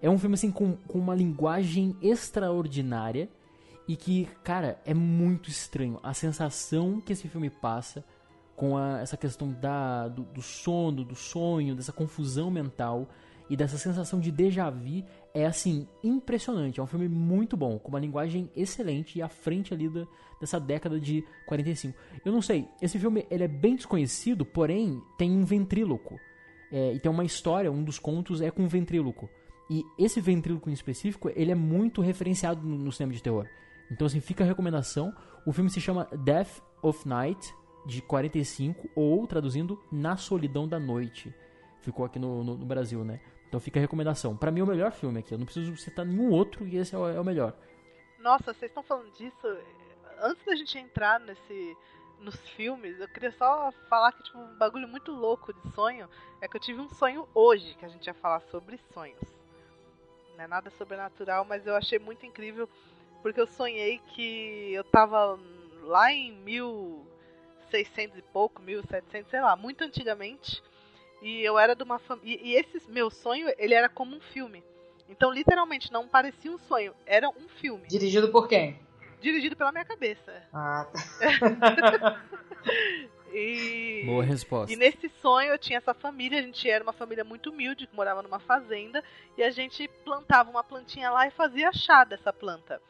É um filme assim com, com uma linguagem extraordinária e que, cara, é muito estranho. A sensação que esse filme passa com a, essa questão da, do, do, sono, do sonho, dessa confusão mental e dessa sensação de déjà vu é assim impressionante. É um filme muito bom, com uma linguagem excelente e à frente ali da, dessa década de 45. Eu não sei, esse filme ele é bem desconhecido, porém tem um ventríloco. É, e tem uma história, um dos contos é com um ventríloco. E esse ventríloco em específico, ele é muito referenciado no, no cinema de terror. Então assim, fica a recomendação. O filme se chama Death of Night, de 45, ou traduzindo Na Solidão da Noite. Ficou aqui no, no, no Brasil, né? Então fica a recomendação. Para mim é o melhor filme aqui. Eu não preciso citar nenhum outro e esse é o, é o melhor. Nossa, vocês estão falando disso. Antes da gente entrar nesse nos filmes, eu queria só falar que tipo um bagulho muito louco de sonho é que eu tive um sonho hoje que a gente ia falar sobre sonhos. Não é nada sobrenatural, mas eu achei muito incrível porque eu sonhei que eu tava lá em mil 1600 e pouco, 1700, sei lá, muito antigamente. E eu era de uma família. E, e esse meu sonho, ele era como um filme. Então, literalmente, não parecia um sonho, era um filme. Dirigido por quem? Dirigido pela minha cabeça. Ah, tá. e... Boa resposta. E nesse sonho eu tinha essa família, a gente era uma família muito humilde, que morava numa fazenda, e a gente plantava uma plantinha lá e fazia chá dessa planta.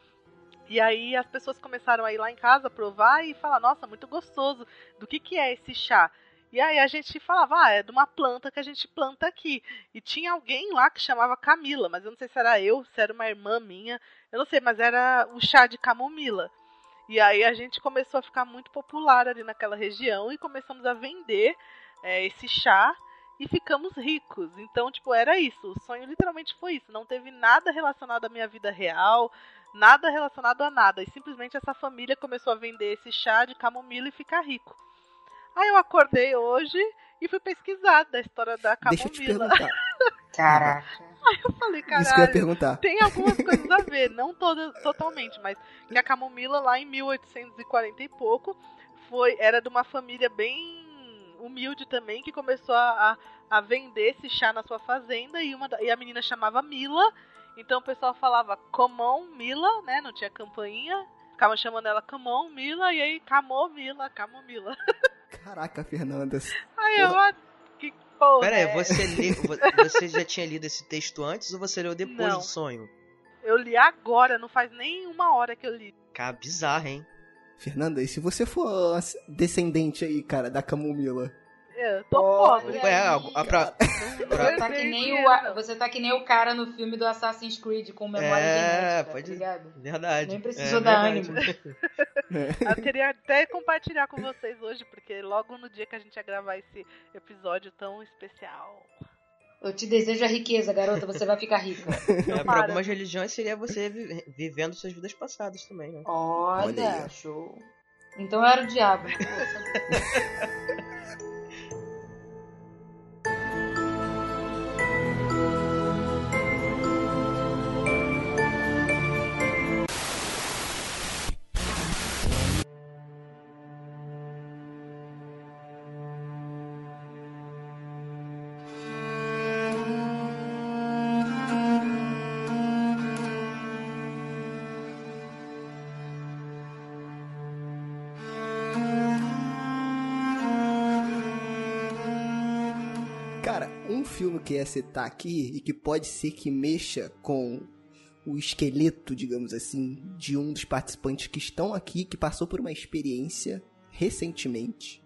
E aí as pessoas começaram a ir lá em casa provar e falar, nossa, muito gostoso. Do que, que é esse chá? E aí a gente falava, ah, é de uma planta que a gente planta aqui. E tinha alguém lá que chamava Camila, mas eu não sei se era eu, se era uma irmã minha, eu não sei, mas era o chá de camomila. E aí a gente começou a ficar muito popular ali naquela região e começamos a vender é, esse chá e ficamos ricos. Então, tipo, era isso. O sonho literalmente foi isso. Não teve nada relacionado à minha vida real, nada relacionado a nada. E simplesmente essa família começou a vender esse chá de camomila e ficar rico. Aí eu acordei hoje e fui pesquisar da história da Deixa eu te camomila. perguntar. Caraca. Aí eu falei, Isso que eu ia caralho. perguntar. Tem algumas coisas a ver, não todas totalmente, mas que a camomila lá em 1840 e pouco foi era de uma família bem humilde também que começou a, a, a vender esse chá na sua fazenda e uma e a menina chamava Mila. Então o pessoal falava Comon Mila, né? Não tinha campainha. Ficavam chamando ela Camon Mila e aí Camô Mila, Camomila. Caraca, Fernanda. Aí eu, ah, que porra. Pera aí, é você, você já tinha lido esse texto antes ou você leu depois Não. do sonho? Eu li agora, não faz nem uma hora que eu li. Cara, bizarro, hein? Fernanda, e se você for descendente aí, cara, da camomila? Eu tô pobre. É, a, a pra- Você tá, que nem o, você tá que nem o cara no filme do Assassin's Creed com memória É, genética, pode- tá ligado? Verdade. Nem é precisou dar verdade. ânimo. Eu queria até compartilhar com vocês hoje, porque logo no dia que a gente ia gravar esse episódio tão especial. Eu te desejo a riqueza, garota, você vai ficar rica. É, Tomara. algumas religiões seria você vi- vivendo suas vidas passadas também, né? Olha, Olha show. Então eu era o diabo. Um filme que ia citar aqui e que pode ser que mexa com o esqueleto, digamos assim, de um dos participantes que estão aqui, que passou por uma experiência recentemente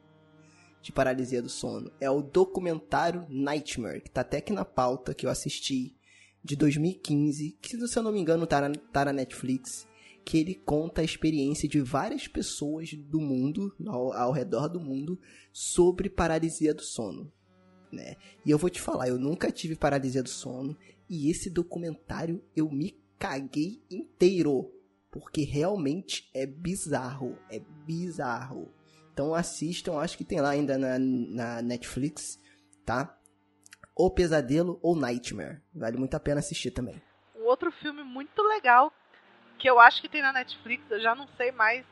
de paralisia do sono. É o documentário Nightmare, que tá até aqui na pauta, que eu assisti, de 2015, que se eu não me engano tá na, tá na Netflix, que ele conta a experiência de várias pessoas do mundo, ao, ao redor do mundo, sobre paralisia do sono. Né? E eu vou te falar, eu nunca tive paralisia do sono e esse documentário eu me caguei inteiro, porque realmente é bizarro, é bizarro. Então assistam, acho que tem lá ainda na, na Netflix, tá? O Pesadelo ou Nightmare. Vale muito a pena assistir também. Um outro filme muito legal, que eu acho que tem na Netflix, eu já não sei mais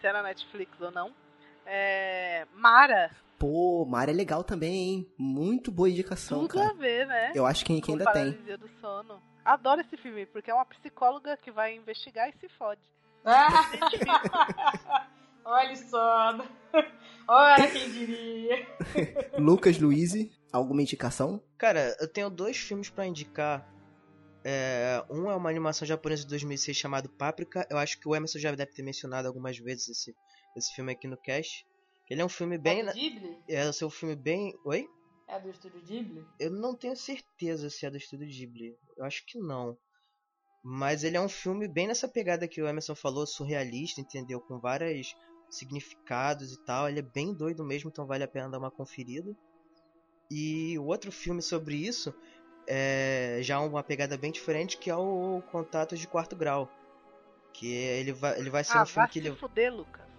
se é na Netflix ou não. É. Mara. Pô, Mara é legal também, hein? Muito boa indicação, Tudo a cara. ver, né? Eu acho que, que ainda tem. do sono. Adoro esse filme, porque é uma psicóloga que vai investigar e se fode. Ah! Olha só. Olha quem diria. Lucas Luiz, alguma indicação? Cara, eu tenho dois filmes pra indicar. É, um é uma animação japonesa de 2006 chamado Paprika. Eu acho que o Emerson já deve ter mencionado algumas vezes esse, esse filme aqui no cast. Ele é um filme bem. É do Ghibli? É o seu filme bem. Oi? É do estúdio Ghibli? Eu não tenho certeza se é do estúdio Ghibli. Eu acho que não. Mas ele é um filme bem nessa pegada que o Emerson falou, surrealista, entendeu? Com vários significados e tal. Ele é bem doido mesmo, então vale a pena dar uma conferida. E o outro filme sobre isso é já uma pegada bem diferente, que é o Contatos de Quarto Grau. Que ele vai, ele vai ser ah, um filme vai que se ele. fuder, Lucas.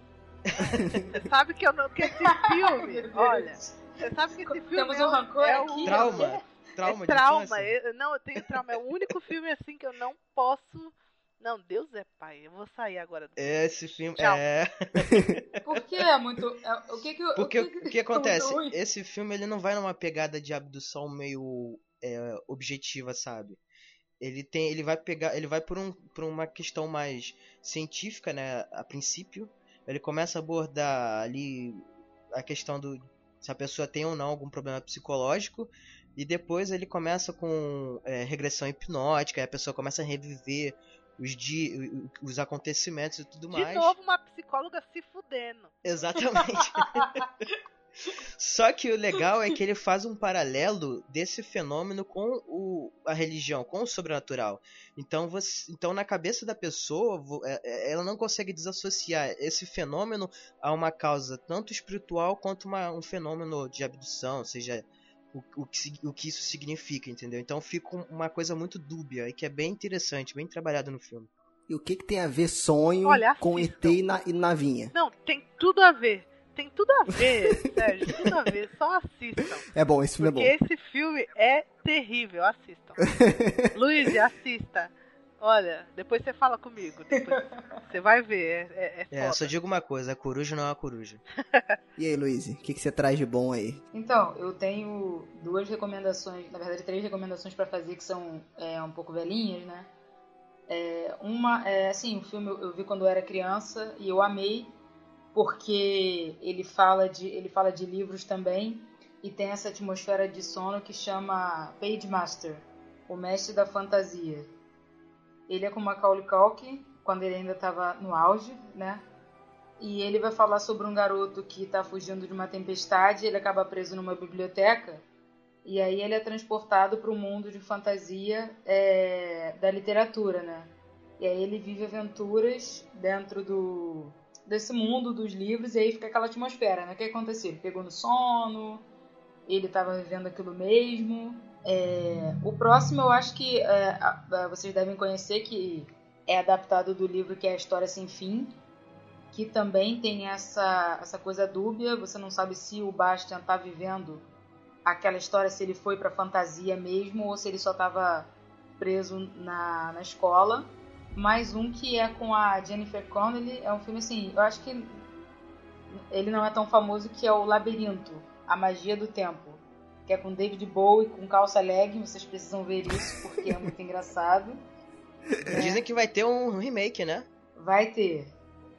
Você sabe que eu não. Que esse filme. olha. Você sabe que esse filme. Temos é um o- rancor é o- aqui. Trauma! Trauma é trauma. Eu, não, eu tenho trauma. É o único filme assim que eu não posso. Não, Deus é pai. Eu vou sair agora. do- Esse filme Tchau. é. Por que é muito. é- o que que, Porque o o que, que, acontece? é? Esse filme ele não vai numa pegada de abdução meio é, objetiva, sabe? Ele tem, ele vai pegar, ele vai por, um, por uma questão mais científica, né? A princípio, ele começa a abordar ali a questão do se a pessoa tem ou não algum problema psicológico e depois ele começa com é, regressão hipnótica, aí a pessoa começa a reviver os dias, os acontecimentos e tudo De mais. novo, uma psicóloga se fudendo. Exatamente. Só que o legal é que ele faz um paralelo desse fenômeno com o, a religião, com o sobrenatural. Então, você, então na cabeça da pessoa, vo- é- é- ela não consegue desassociar esse fenômeno a uma causa tanto espiritual quanto uma- um fenômeno de abdução, seja o, o, que, o que isso significa, entendeu? Então fica um- uma coisa muito dúbia e que é bem interessante, bem trabalhado no filme. E o que, que tem a ver sonho Olha, com. ET e, na, e navinha? Não, tem tudo a ver. Tem tudo a ver, Sérgio. Tudo a ver. Só assistam. É bom, esse filme Porque é bom. esse filme é terrível. Assistam. Luiz, assista. Olha, depois você fala comigo. Depois você vai ver. É, é, é É, só digo uma coisa, a coruja não é uma coruja. E aí, Luiz, o que, que você traz de bom aí? Então, eu tenho duas recomendações, na verdade três recomendações pra fazer que são é, um pouco velhinhas, né? É, uma é assim, o filme eu, eu vi quando eu era criança e eu amei porque ele fala de ele fala de livros também e tem essa atmosfera de sono que chama Page Master, o mestre da fantasia. Ele é com Macaulay Culkin quando ele ainda estava no auge, né? E ele vai falar sobre um garoto que está fugindo de uma tempestade, ele acaba preso numa biblioteca, e aí ele é transportado para o mundo de fantasia é, da literatura, né? E aí ele vive aventuras dentro do desse mundo dos livros, e aí fica aquela atmosfera, né? O que aconteceu? Ele pegou no sono, ele estava vivendo aquilo mesmo. É, o próximo eu acho que é, vocês devem conhecer, que é adaptado do livro que é A História Sem Fim, que também tem essa, essa coisa dúbia, você não sabe se o Bastian tá vivendo aquela história, se ele foi pra fantasia mesmo ou se ele só tava preso na, na escola. Mais um que é com a Jennifer Connelly, é um filme assim, eu acho que ele não é tão famoso que é o Labirinto, A Magia do Tempo, que é com David Bowie, com calça legging, vocês precisam ver isso porque é muito engraçado. Dizem que vai ter um remake, né? Vai ter.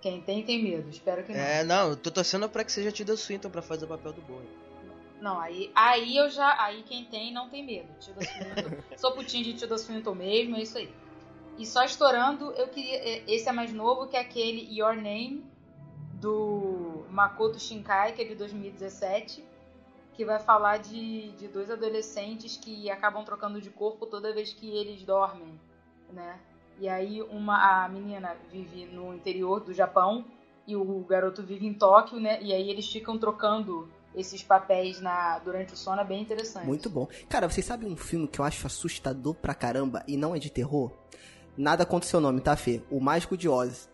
Quem tem, tem medo. Espero que não. É, não, eu tô torcendo pra que seja Tilda Swinton pra fazer o papel do Bowie. Não, aí, aí eu já. Aí quem tem não tem medo. Tilda Swinton. Sou putinho de Tilda Swinton mesmo, é isso aí. E só estourando, eu queria. Esse é mais novo, que é aquele Your Name, do Makoto Shinkai, que é de 2017. Que vai falar de, de dois adolescentes que acabam trocando de corpo toda vez que eles dormem, né? E aí uma, a menina vive no interior do Japão e o garoto vive em Tóquio, né? E aí eles ficam trocando esses papéis na durante o sono, é bem interessante. Muito bom. Cara, vocês sabem um filme que eu acho assustador pra caramba e não é de terror? Nada contra o seu nome, tá, Fê? O Mágico de Oz.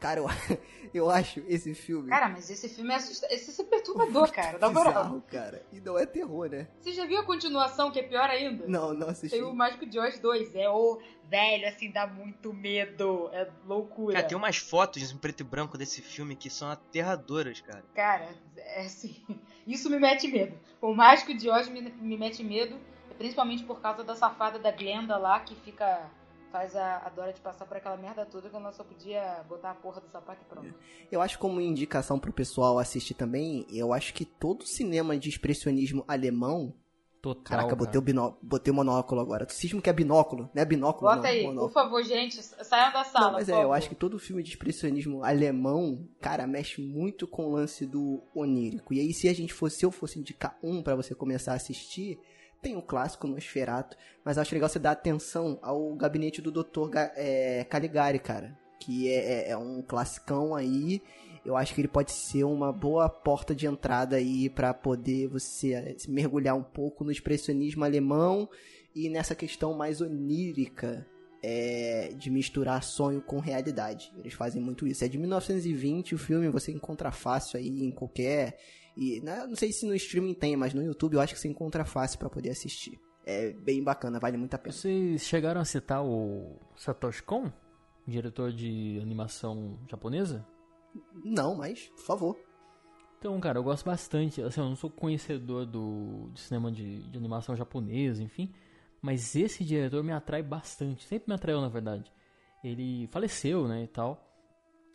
Cara, eu, eu acho esse filme. Cara, mas esse filme é assustador. Esse é perturbador, cara, na moral. bizarro, cara. E não é terror, né? Você já viu a continuação, que é pior ainda? Não, não assisti. Tem o Mágico de Oz 2. É o velho, assim, dá muito medo. É loucura. Cara, tem umas fotos em preto e branco desse filme que são aterradoras, cara. Cara, é assim. Isso me mete medo. O Mágico de Oz me, me mete medo, principalmente por causa da safada da Glenda lá, que fica. Faz a, a Dora de passar por aquela merda toda que ela só podia botar a porra do sapato e pronto. Eu acho como indicação pro pessoal assistir também, eu acho que todo cinema de expressionismo alemão. Total. Caraca, cara. botei o, binó botei o monóculo agora. Tu cismo que é binóculo, não é binóculo, Bota não. aí, monóculo. por favor, gente, saiam da sala. Não, mas é, eu acho que todo filme de expressionismo alemão, cara, mexe muito com o lance do onírico. E aí, se a gente fosse, se eu fosse indicar um pra você começar a assistir, tem o clássico Nosferatu, mas acho legal você dar atenção ao gabinete do Dr. Ga- é, Caligari, cara. Que é, é- é um classicão aí. Eu acho que ele pode ser uma boa porta de entrada aí pra poder você se mergulhar um pouco no expressionismo alemão e nessa questão mais onírica é, de misturar sonho com realidade. Eles fazem muito isso. É de 1920 o filme, você encontra fácil aí em qualquer. E né, não sei se no streaming tem, mas no YouTube eu acho que você encontra fácil pra poder assistir. É bem bacana, vale muito a pena. Vocês chegaram a citar o Satoshi Kon, diretor de animação japonesa? Não, mas, por favor. Então, cara, eu gosto bastante. Assim, eu não sou conhecedor do, de cinema de, de animação japonesa, enfim. Mas esse diretor me atrai bastante. Sempre me atraiu, na verdade. Ele faleceu, né, e tal.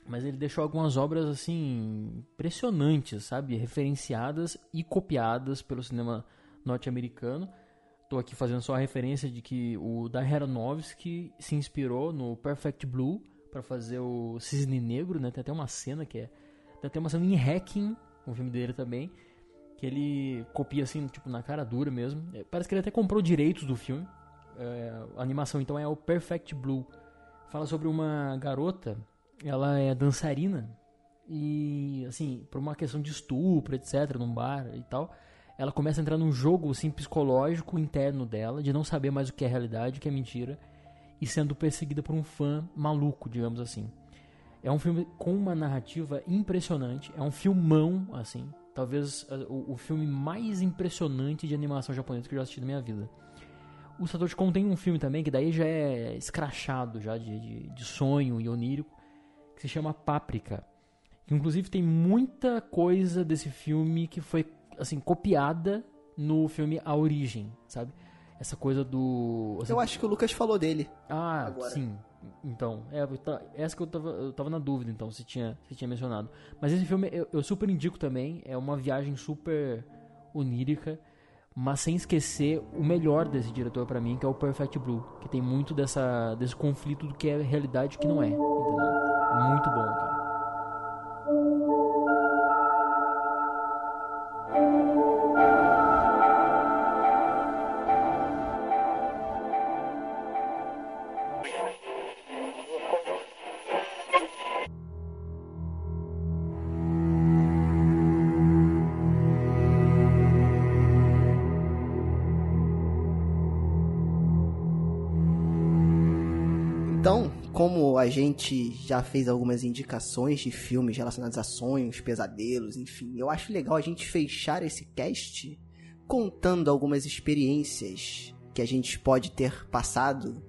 Mas ele deixou algumas obras, assim, impressionantes, sabe? Referenciadas e copiadas pelo cinema norte-americano. Tô aqui fazendo só a referência de que o Darren Aronofsky se inspirou no Perfect Blue para fazer o Cisne Negro, né? Tem até uma cena que é... Tem até uma cena em Hacking, um filme dele também. que ele copia assim, tipo, na cara dura mesmo. É, Parece que ele até comprou direitos do filme. É, a animação então é o Perfect Blue. Fala sobre uma garota, ela é dançarina e assim, por uma questão de estupro, etc, num bar e tal, ela começa a entrar num jogo assim psicológico interno dela, de não saber mais o que é realidade, o que é mentira, e sendo perseguida por um fã maluco, digamos assim. É um filme com uma narrativa impressionante, é um filmão assim, talvez o, o filme mais impressionante de animação japonesa que eu já assisti na minha vida. O Satoshi Kon tem um filme também que daí já é escrachado já de, de, de sonho e onírico, que se chama Páprica. Inclusive tem muita coisa desse filme que foi assim copiada no filme A Origem, sabe? Essa coisa do assim, Eu acho que o Lucas falou dele. ah, Agora. sim. Então, é, essa que eu tava, eu tava na dúvida, então, se tinha, se tinha mencionado. Mas esse filme eu, eu super indico também, é uma viagem super onírica, mas sem esquecer o melhor desse diretor pra mim, que é o Perfect Blue, que tem muito dessa, desse conflito do que é realidade e o que não é, entendeu? Muito bom, cara. Gente já fez algumas indicações de filmes relacionados a sonhos, pesadelos, enfim, eu acho legal a gente fechar esse cast contando algumas experiências que a gente pode ter passado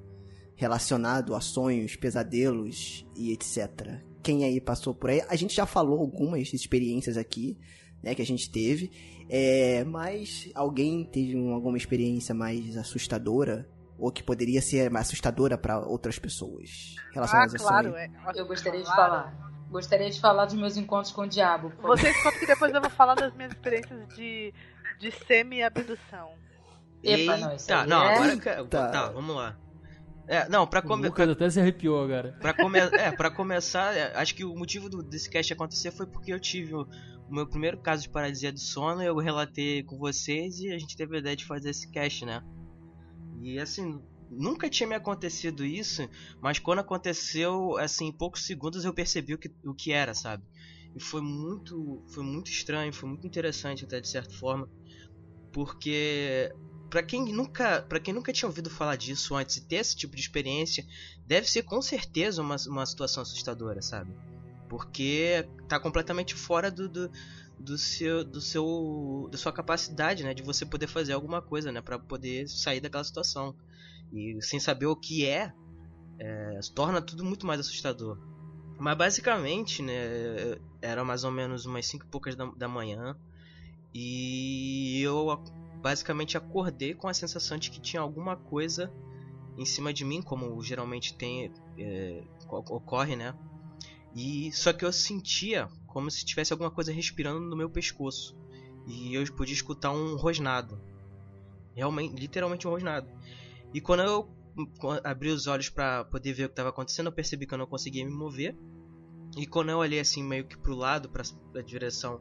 relacionado a sonhos, pesadelos e etc. Quem aí passou por aí? A gente já falou algumas experiências aqui, né, que a gente teve. É, mas alguém teve um- alguma experiência mais assustadora ou que poderia ser mais assustadora para outras pessoas Ah, relacionadas a claro. sonho? É, Eu gostaria de falar. Gostaria de falar dos meus encontros com o diabo. Vocês contam que depois eu vou falar das minhas experiências de, de semi-abdução. Epa, não, isso Eita, aí não, é- agora eu. Tá, vamos lá. É, não, pra, O come... Lucas até se arrepiou agora. pra, come... é, pra começar, é, acho que o motivo do, desse cast acontecer foi porque eu tive o, o meu primeiro caso de paralisia do sono, eu relatei com vocês e a gente teve a ideia de fazer esse cast, né? E assim, nunca tinha me acontecido isso, mas quando aconteceu, assim, em poucos segundos eu percebi o que, o que era, sabe? E foi muito, foi muito estranho, foi muito interessante até de certa forma, porque Pra quem nunca, para quem nunca tinha ouvido falar disso antes e ter esse tipo de experiência, deve ser com certeza uma, uma situação assustadora, sabe? Porque tá completamente fora do, do, do seu do seu da sua capacidade, né, de você poder fazer alguma coisa, né, para poder sair daquela situação. E sem saber o que é, é, torna tudo muito mais assustador. Mas basicamente, né, era mais ou menos umas 5 e poucas da, da manhã e eu basicamente acordei com a sensação de que tinha alguma coisa em cima de mim, como geralmente tem é, ocorre, né? E só que eu sentia como se tivesse alguma coisa respirando no meu pescoço e eu podia escutar um rosnado, realmente, literalmente um rosnado. E quando eu abri os olhos para poder ver o que estava acontecendo, eu percebi que eu não conseguia me mover. E quando eu olhei assim meio que pro lado, para a direção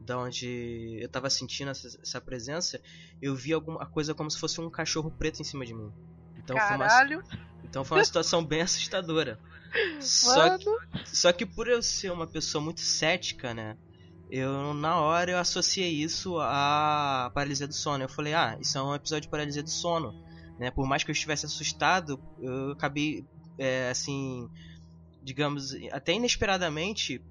da onde eu tava sentindo essa, essa, presença, eu vi alguma coisa como se fosse um cachorro preto em cima de mim. Então Caralho. Então foi uma situação bem assustadora. Só que, só que por eu ser uma pessoa muito cética, né? Eu na hora eu associei isso à paralisia do sono. Eu falei, ah, isso é um episódio de paralisia do sono, né? Por mais que eu estivesse assustado, eu acabei é, assim, digamos, até inesperadamente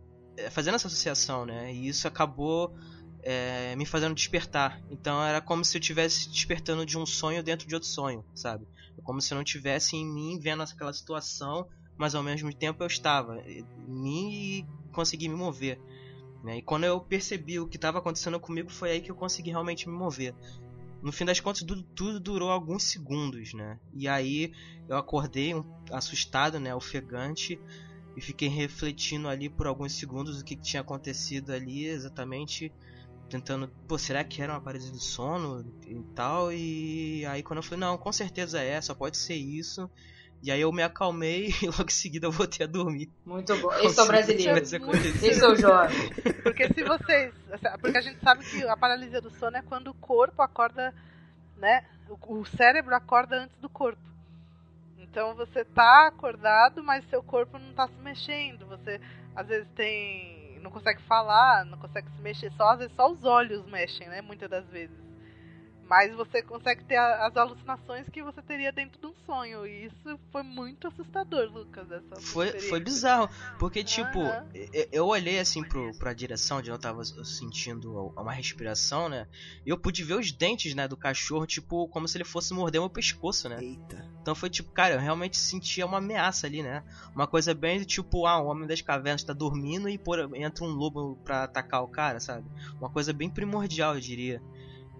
fazendo essa associação, né? E isso acabou é, me fazendo despertar. Então era como se eu estivesse despertando de um sonho dentro de outro sonho, sabe? Como se eu não tivesse em mim vendo aquela situação, mas ao mesmo tempo eu estava em mim e consegui me mover. Né? E quando eu percebi o que estava acontecendo comigo, foi aí que eu consegui realmente me mover. No fim das contas, tudo, tudo durou alguns segundos, né? E aí eu acordei um, assustado, né? Ofegante e fiquei refletindo ali por alguns segundos o que tinha acontecido ali exatamente tentando, pô, será que era uma paralisia do sono e tal? E aí quando eu falei, não, com certeza é, só pode ser isso. E aí eu me acalmei e logo em seguida eu voltei a dormir. Muito bom. Como Esse é brasileiro. é o jovem. Porque se vocês. Porque a gente sabe que a paralisia do sono é quando o corpo acorda, né? O, o cérebro acorda antes do corpo. Então você tá acordado, mas seu corpo não tá se mexendo. Você às vezes tem. Não consegue falar, não consegue se mexer, só às vezes só os olhos mexem, né? Muitas das vezes. Mas você consegue ter a- as alucinações que você teria dentro de um sonho. E isso foi muito assustador, Lucas. Essa Foi, foi bizarro, porque tipo, Aham. eu, eu olhei assim pro, pra direção onde eu tava sentindo uma respiração, né? E eu pude ver os dentes, né, do cachorro, tipo, como se ele fosse morder meu pescoço, né? Eita. Então foi tipo, cara, eu realmente sentia uma ameaça ali, né? Uma coisa bem do tipo, ah, o homem das cavernas tá dormindo e por, entra um lobo pra atacar o cara, sabe? Uma coisa bem primordial, eu diria.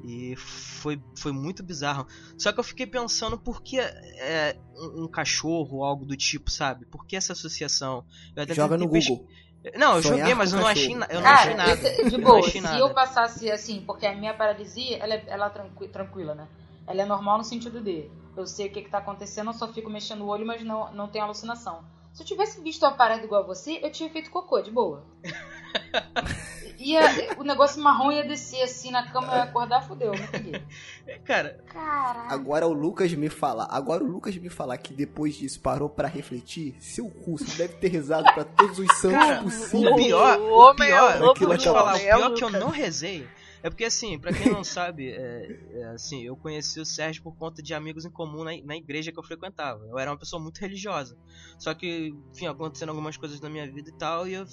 E foi, foi muito bizarro. Só que eu fiquei pensando por que é, um, um cachorro ou algo do tipo, sabe? Por que essa associação? Eu até Joga no tentei Google. Não, eu Sonhar joguei, mas eu não achei, na- eu não Cara, achei nada. esse- de Eu boa, se nada. eu passasse assim, porque a minha paralisia, ela é, ela é tranqui- tranquila, né? Ela é normal no sentido de eu sei o que, que tá acontecendo, eu só fico mexendo o olho, mas não, não tenho alucinação. Se eu tivesse visto uma parada igual a você, eu tinha feito cocô, de boa. Ia, o negócio marrom ia descer assim na cama, ia acordar, fudeu, peguei. Cara, Caralho. Agora o Lucas me falar. Agora o Lucas me falar que depois disso parou pra refletir. Seu curso deve ter rezado pra todos os santos Cara, possíveis. o pior, O pior, o do falar, o pior que eu não rezei é porque assim, pra quem não sabe, é, é, assim, eu conheci o Sérgio por conta de amigos em comum na, na igreja que eu frequentava. Eu era uma pessoa muito religiosa. Só que, enfim, acontecendo algumas coisas na minha vida e tal, e eu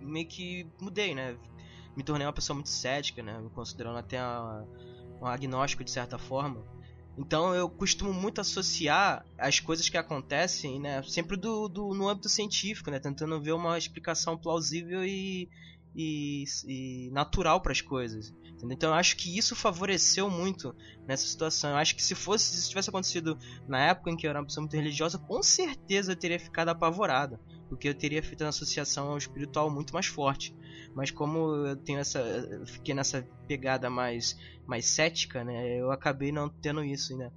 meio que mudei, né? Me tornei uma pessoa muito cética, né? Me considerando até um agnóstico de certa forma. Então eu costumo muito associar as coisas que acontecem, né, sempre do, do- no âmbito científico, né, tentando ver uma explicação plausível e, e, e natural para as coisas. entendeu? Então eu acho que isso favoreceu muito nessa situação. Eu acho que se fosse, se tivesse acontecido na época em que eu era uma pessoa muito religiosa, com certeza eu teria ficado apavorado, porque eu teria feito uma associação ao espiritual muito mais forte. Mas como eu tenho essa, eu fiquei nessa pegada mais mais cética, né? Eu acabei não tendo isso, né?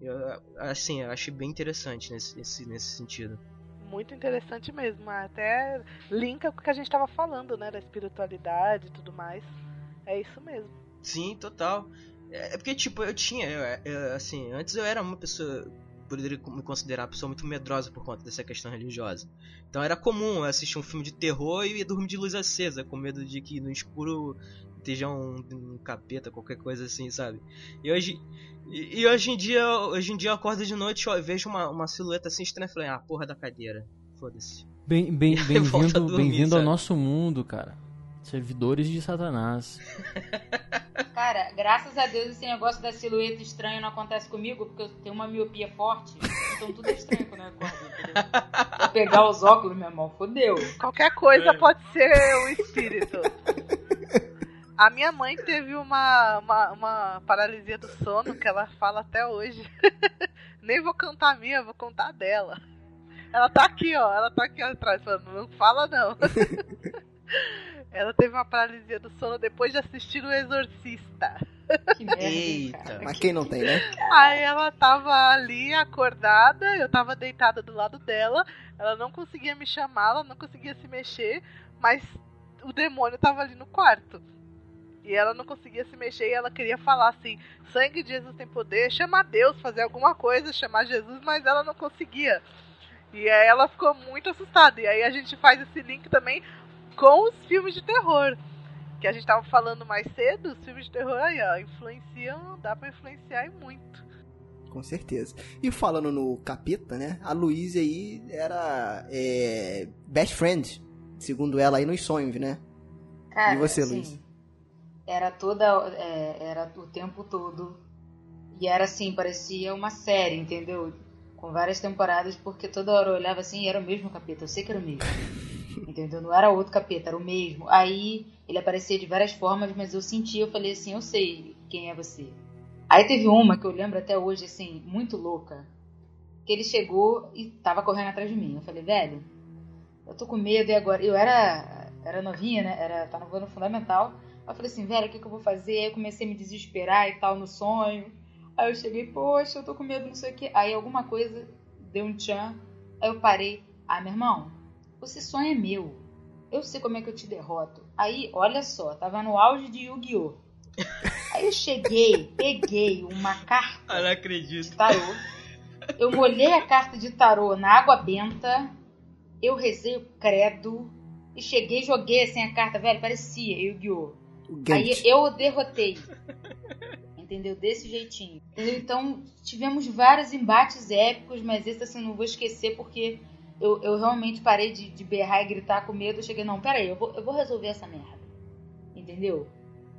Eu, assim, eu achei bem interessante nesse, nesse, nesse sentido. Muito interessante mesmo. Até linka com o que a gente tava falando, né? Da espiritualidade e tudo mais. É isso mesmo. Sim, total. É é porque, tipo, eu tinha, eu- eu, assim, antes eu era uma pessoa, poderia me considerar uma pessoa muito medrosa por conta dessa questão religiosa. Então era comum eu assistir um filme de terror e dormir de luz acesa, com medo de que no escuro esteja um, um capeta, qualquer coisa assim, sabe? E hoje, e, e hoje em dia, hoje em dia eu acordo de noite e vejo uma, uma silhueta assim estranha e falei, ah, porra da cadeira. Foda-se. Bem, bem, bem-vindo dormir, bem-vindo ao sabe? nosso mundo, cara. Servidores de Satanás. Cara, graças a Deus esse negócio da silhueta estranha não acontece comigo, porque eu tenho uma miopia forte. Então tudo é estranho quando eu acordo? Vou pegar os óculos, meu irmão, fodeu. Qualquer coisa É. pode ser um espírito. A minha mãe teve uma, uma, uma paralisia do sono que ela fala até hoje. Nem vou contar a minha, vou contar a dela. Ela tá aqui, ó. Ela tá aqui atrás falando, não fala não. Ela teve uma paralisia do sono depois de assistir o Exorcista. Que merda, Eita. Mas quem não tem, né? Aí ela tava ali acordada, eu tava deitada do lado dela, ela não conseguia me chamar, ela não conseguia se mexer, mas o demônio tava ali no quarto. E ela não conseguia se mexer e ela queria falar assim: sangue de Jesus tem poder, chamar Deus, fazer alguma coisa, chamar Jesus, mas ela não conseguia. E aí ela ficou muito assustada. E aí a gente faz esse link também com os filmes de terror. Que a gente tava falando mais cedo, os filmes de terror aí, ó, influenciam, dá pra influenciar e muito. Com certeza. E falando no capeta, né? A Luísa aí era é, best friend, segundo ela aí nos sonhos, né? Cara, E você, assim, Luiz? Era toda. é, era o tempo todo. E era assim, parecia uma série, entendeu? Com várias temporadas, porque toda hora eu olhava assim e era o mesmo capeta. Eu sei que era o mesmo. entendeu? Não era outro capeta, era o mesmo. Aí ele aparecia de várias formas, mas eu sentia, eu falei assim, eu sei quem é você. Aí teve uma que eu lembro até hoje, assim, muito louca. Que ele chegou e tava correndo atrás de mim. Eu falei, velho, eu tô com medo e agora. Eu era, era novinha, né? Era, tava no ano fundamental. Eu falei assim, velho, o que, que eu vou fazer? Aí eu comecei a me desesperar e tal no sonho. Aí eu cheguei, poxa, eu tô com medo, não sei o quê. Aí alguma coisa deu um tchan. Aí eu parei. Ah, meu irmão, esse sonho é meu. Eu sei como é que eu te derroto. Aí, olha só, tava no auge de Yu-Gi-Oh! Aí eu cheguei, peguei uma carta Ah, não acredito. de tarô. Eu molhei a carta de tarô na água benta. Eu rezei o credo. E cheguei joguei assim a carta, velho, parecia Yu-Gi-Oh! Aí eu o derrotei. Entendeu? Desse jeitinho. Entendeu? Então, tivemos vários embates épicos, mas esse assim, eu não vou esquecer porque eu, eu realmente parei de, de berrar e gritar com medo. Eu cheguei, não, peraí, eu vou, eu vou resolver essa merda. Entendeu?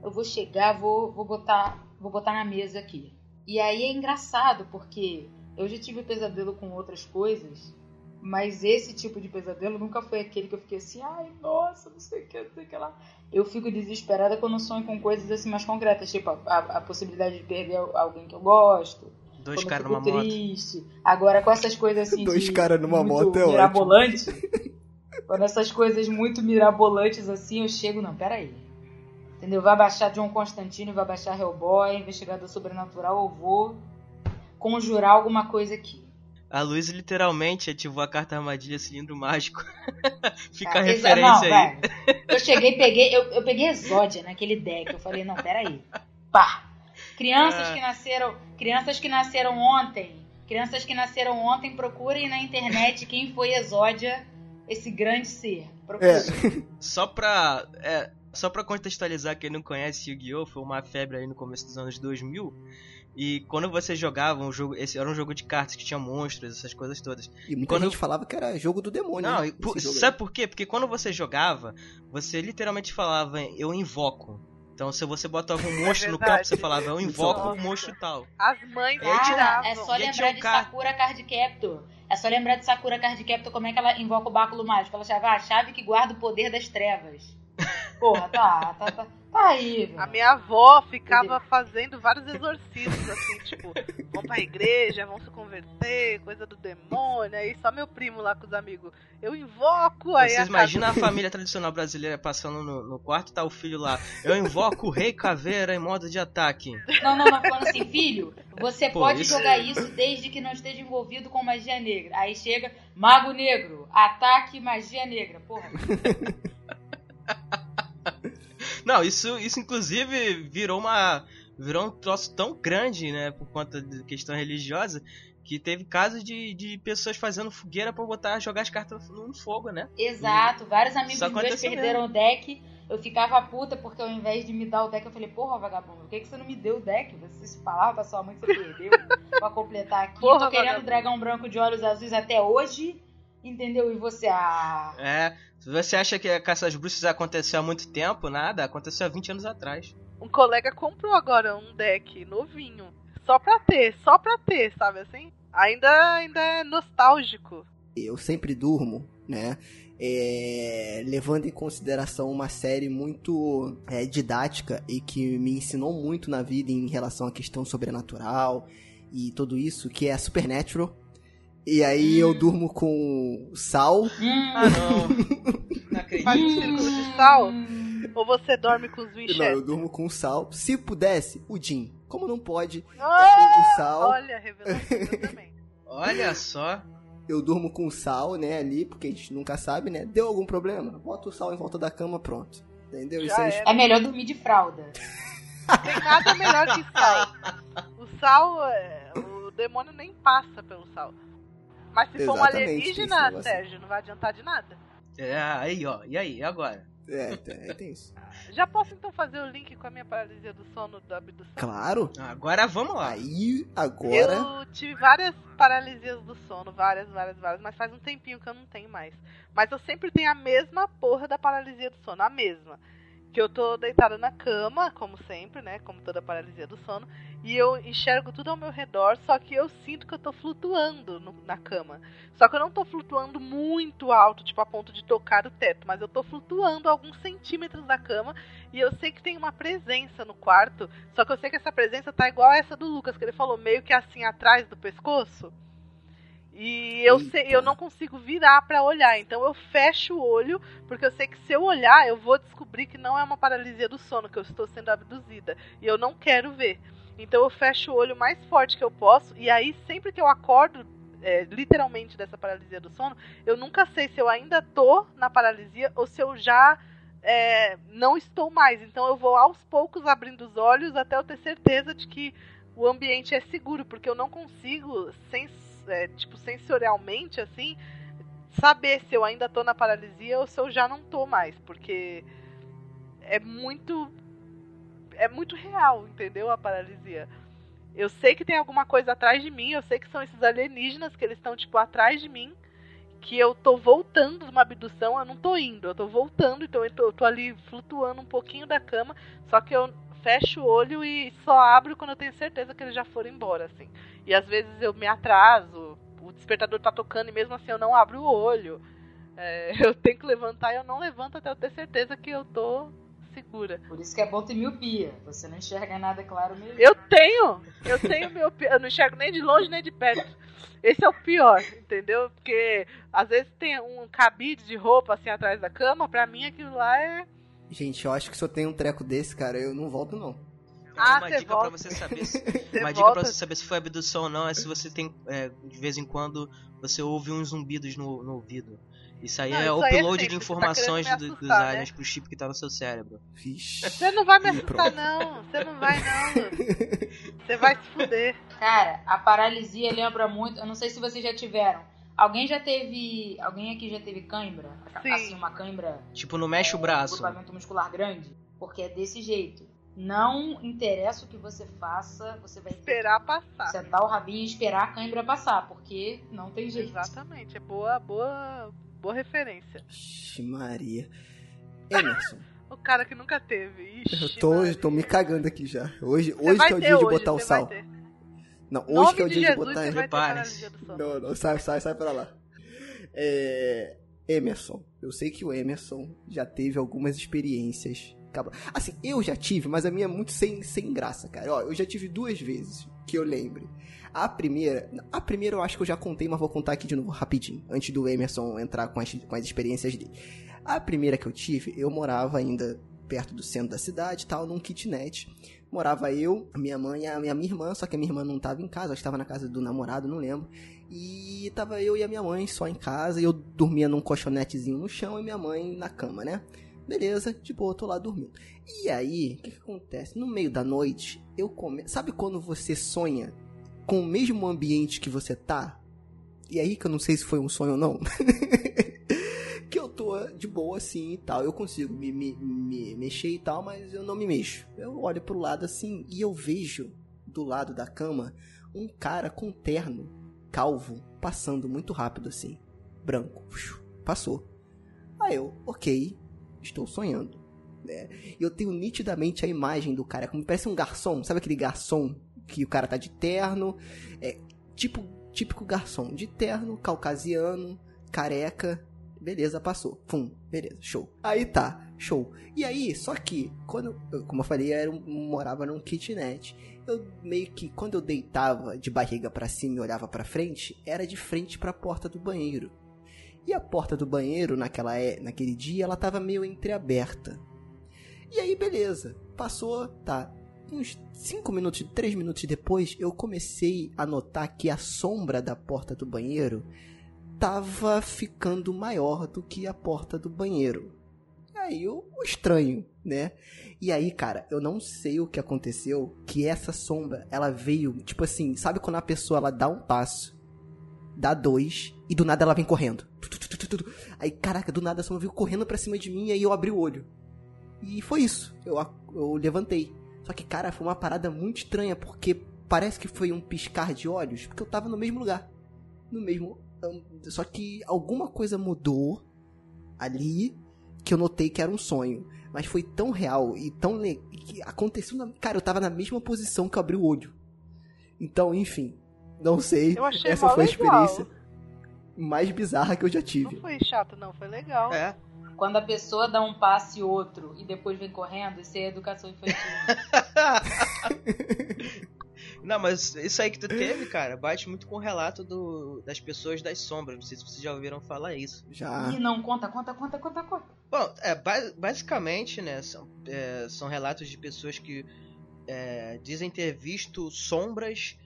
Eu vou chegar, vou, vou, botar, vou botar na mesa aqui. E aí é engraçado, porque eu já tive pesadelo com outras coisas, mas esse tipo de pesadelo nunca foi aquele que eu fiquei assim, ai, nossa, não sei o que, não sei o que lá. Eu fico desesperada quando sonho com coisas assim mais concretas, tipo a, a- a possibilidade de perder alguém que eu gosto. Dois caras numa moto. triste. Agora, com essas coisas assim. Dois caras numa moto é ótimo. mirabolante, Quando essas coisas muito mirabolantes assim, eu chego, não, peraí. Entendeu? Vai baixar John Constantine, vai baixar Hellboy, Investigador Sobrenatural, eu vou conjurar alguma coisa aqui. A Luiz literalmente ativou a carta armadilha cilindro mágico. Fica a Ah, referência não, aí. velho. Eu cheguei, peguei, eu, eu peguei Exódia naquele deck. Eu falei, não, peraí. Pá. Crianças Ah. que nasceram. Crianças que nasceram ontem. Crianças que nasceram ontem, procurem na internet quem foi Exódia, esse grande ser. Procurem. É. Só pra. É, só pra contextualizar quem não conhece Yu-Gi-Oh! foi uma febre aí no começo dos anos 2000. E quando você jogava um jogo. Esse era um jogo de cartas que tinha monstros, essas coisas todas. E muita Quando gente falava que era jogo do demônio. Não, né? por- jogo aí. sabe por quê? Porque quando você jogava, você literalmente falava, eu invoco. Então se você botava um monstro no verdade. campo, você falava, eu invoco Nossa. o monstro tal. As mães Cara, tiravam. é só lembrar um de Sakura Card Captor. É só lembrar de Sakura Card Captor como é que ela invoca o báculo mágico. Ela chama "Ah, a chave que guarda o poder das trevas. Porra, tá, tá, tá, tá aí, velho. A minha avó ficava fazendo vários exorcismos, assim, tipo, vão pra igreja, vão se converter, coisa do demônio, aí só meu primo lá com os amigos. Eu invoco, aí Vocês a imaginam a família tradicional brasileira passando no, no quarto, tá o filho lá. Eu invoco o rei caveira em modo de ataque. Não, não, não, falando assim, filho, você Pô, pode isso- jogar isso desde que não esteja envolvido com magia negra. Aí chega, Mago Negro, ataque magia negra. Porra, Não, isso, isso inclusive virou uma. Virou um troço tão grande, né? Por conta de questão religiosa. Que teve casos de, de pessoas fazendo fogueira pra botar, jogar as cartas no fogo, né? exato. Vários amigos meus perderam o deck. Eu ficava puta porque ao invés de me dar o deck, eu falei, porra, vagabundo, por que, que você não me deu o deck? Você falava pra sua mãe que você perdeu pra completar aqui. Porra, Tô querendo vagabundo. dragão branco de olhos azuis até hoje. Entendeu? E você, ah. É. Se você acha que a caça às bruxas aconteceu há muito tempo, nada, aconteceu há 20 anos atrás. Um colega comprou agora um deck novinho, só pra ter, só pra ter, sabe assim? Ainda, ainda é nostálgico. eu sempre durmo, né? é, levando em consideração uma série muito é, didática e que me ensinou muito na vida em relação à questão sobrenatural e tudo isso, que é Supernatural. E aí eu durmo com sal. Hum, Ah, não. Não Faz um acredito. círculo de sal, ou você dorme com os Não, Winchester? eu durmo com sal. Se pudesse, o Jim. Como não pode, Ah, o sal. Olha, revelação também. Olha só. Eu durmo com sal, né, ali, porque a gente nunca sabe, né? Deu algum problema? Bota o sal em volta da cama, pronto. Entendeu? Já aí- era. É melhor dormir de fralda. Tem nada melhor que sal. O sal, é, o demônio nem passa pelo sal. Mas se for um alienígena, negócio. Sérgio, não vai adiantar de nada. É, aí, ó. E aí, e agora? É, tem, tem isso. Já posso então fazer o link com a minha paralisia do sono da abdução? Claro. Agora vamos lá. Aí, agora. Eu tive várias paralisias do sono, várias, várias, várias, mas faz um tempinho que eu não tenho mais. Mas eu sempre tenho a mesma porra da paralisia do sono, a mesma. Que eu tô deitada na cama, como sempre, né? Como toda paralisia do sono, e eu enxergo tudo ao meu redor, só que eu sinto que eu tô flutuando no- na cama. Só que eu não tô flutuando muito alto, tipo a ponto de tocar o teto, mas eu tô flutuando alguns centímetros da cama e eu sei que tem uma presença no quarto, só que eu sei que essa presença tá igual a essa do Lucas, que ele falou, meio que assim atrás do pescoço. E eu sei, eu não consigo virar pra olhar, então eu fecho o olho, porque eu sei que se eu olhar, eu vou descobrir que não é uma paralisia do sono, que eu estou sendo abduzida, e eu não quero ver. Então eu fecho o olho mais forte que eu posso, e aí sempre que eu acordo, é, literalmente dessa paralisia do sono, eu nunca sei se eu ainda tô na paralisia ou se eu já é, não estou mais. Então eu vou aos poucos abrindo os olhos até eu ter certeza de que o ambiente é seguro, porque eu não consigo, sens é, tipo, sensorialmente, assim, saber se eu ainda tô na paralisia ou se eu já não tô mais, porque é muito é muito real, entendeu? A paralisia. Eu sei que tem alguma coisa atrás de mim, eu sei que são esses alienígenas que eles estão tipo atrás de mim, que eu tô voltando de uma abdução, eu não tô indo, eu tô voltando, então eu tô, eu tô ali flutuando um pouquinho da cama, só que eu fecho o olho e só abro quando eu tenho certeza que eles já foram embora, assim. E às vezes eu me atraso, o despertador tá tocando e mesmo assim eu não abro o olho. É, eu tenho que levantar e eu não levanto até eu ter certeza que eu tô segura. Por isso que é bom ter miopia. Você não enxerga nada claro mesmo. Eu tenho! Eu tenho miopia. Eu não enxergo nem de longe nem de perto. Esse é o pior, entendeu? Porque às vezes tem um cabide de roupa assim atrás da cama, pra mim aquilo lá é. Gente, eu acho que se eu tenho um treco desse, cara, eu não volto não. Ah, uma dica volta. pra você saber se, uma dica pra volta- você saber se foi abdução ou não é se você tem é, de vez em quando você ouve uns zumbidos no, no ouvido. Isso aí Não, é isso aí é upload sempre, de tá informações me do- dos assustar, aliens né? pro chip que tá no seu cérebro. Vixe. Você não vai me assustar, não. Você não vai, não. Você vai se fuder. Cara, a paralisia lembra muito. Eu não sei se vocês já tiveram. Alguém já teve. Alguém aqui já teve cãibra? Sim. Assim, uma cãibra. Tipo, não mexe o é, braço. Grupamento muscular grande. Porque é desse jeito. Não interessa o que você faça, você vai ter Esperar passar. que sentar o rabinho e esperar a cãibra passar, porque não tem jeito. Exatamente. É boa, boa, boa referência. Ixi, Maria. Emerson, O cara que nunca teve. Ixi, eu tô, Maria. eu tô me cagando aqui já. Hoje, Você hoje que é o ter dia de hoje, botar o sal. ter. Não, hoje Nome que é o de dia de Jesus, botar. você vai ter Prepare-se. paralisia do sono. Não, não, sai, sai, sai pra lá. É. Emerson, eu sei que o Emerson já teve algumas experiências. Assim, eu já tive, mas a minha é muito sem, sem graça, cara. Ó, eu já tive duas vezes que eu lembre. A primeira, a primeira eu acho que eu já contei, mas vou contar aqui de novo rapidinho, antes do Emerson entrar com as, com as experiências dele. A primeira que eu tive, eu morava ainda perto do centro da cidade, tal, num kitnet. Morava eu, minha mãe e a minha, irmã, só que a minha irmã não tava em casa, estava na casa do namorado, não lembro. E tava eu e a minha mãe só em casa, e eu dormia num colchonetezinho no chão e minha mãe na cama, né? Beleza, de boa, tô lá dormindo. E aí, o que, que acontece? No meio da noite, eu come... Sabe quando você sonha com o mesmo ambiente que você tá? E aí que eu não sei se foi um sonho ou não. que eu tô de boa assim e tal. Eu consigo me, me, me mexer e tal, mas eu não me mexo. Eu olho pro lado assim e eu vejo do lado da cama um cara com terno, calvo, passando muito rápido assim. Branco. Passou. Aí eu, ok, estou sonhando. Né? Eu tenho nitidamente a imagem do cara, como parece um garçom, sabe aquele garçom que o cara tá de terno? É tipo, típico garçom, de terno, caucasiano, careca. Beleza, passou. Pum, beleza, show. Aí tá, show. E aí, só que, quando, como eu falei, eu era morava num kitnet. Eu meio que, quando eu deitava de barriga pra cima e olhava pra frente, era de frente pra porta do banheiro. E a porta do banheiro, naquela, é- naquele dia, ela tava meio entreaberta. E aí, beleza. Passou, tá. Uns 5 minutos, 3 minutos depois, eu comecei a notar que a sombra da porta do banheiro tava ficando maior do que a porta do banheiro. Aí eu o estranho, né? E aí, cara, eu não sei o que aconteceu, que essa sombra, ela veio, tipo assim, sabe quando a pessoa ela dá um passo, dá dois e do nada ela vem correndo. Aí, caraca, do nada a sombra veio correndo pra cima de mim e aí eu abri o olho. E foi isso. Eu, eu levantei. Só que, cara, foi uma parada muito estranha, porque parece que foi um piscar de olhos, porque eu tava no mesmo lugar. No mesmo. Hum, Só que alguma coisa mudou ali que eu notei que era um sonho. Mas foi tão real e tão. le- que aconteceu. Na... Cara, eu tava na mesma posição que eu abri o olho. Então, enfim. Não sei. Eu achei Essa foi a legal. experiência mais bizarra que eu já Não tive. foi chato, não. Foi legal. É. Quando a pessoa dá um passe e outro e depois vem correndo, isso é educação infantil. Não, mas isso aí que tu teve, cara, bate muito com o relato do, das pessoas das sombras. Não sei se vocês já ouviram falar isso. Já. Ih, não, conta, conta, conta, conta, conta. Bom, é, ba- basicamente, né, são, é, são relatos de pessoas que é, dizem ter visto sombras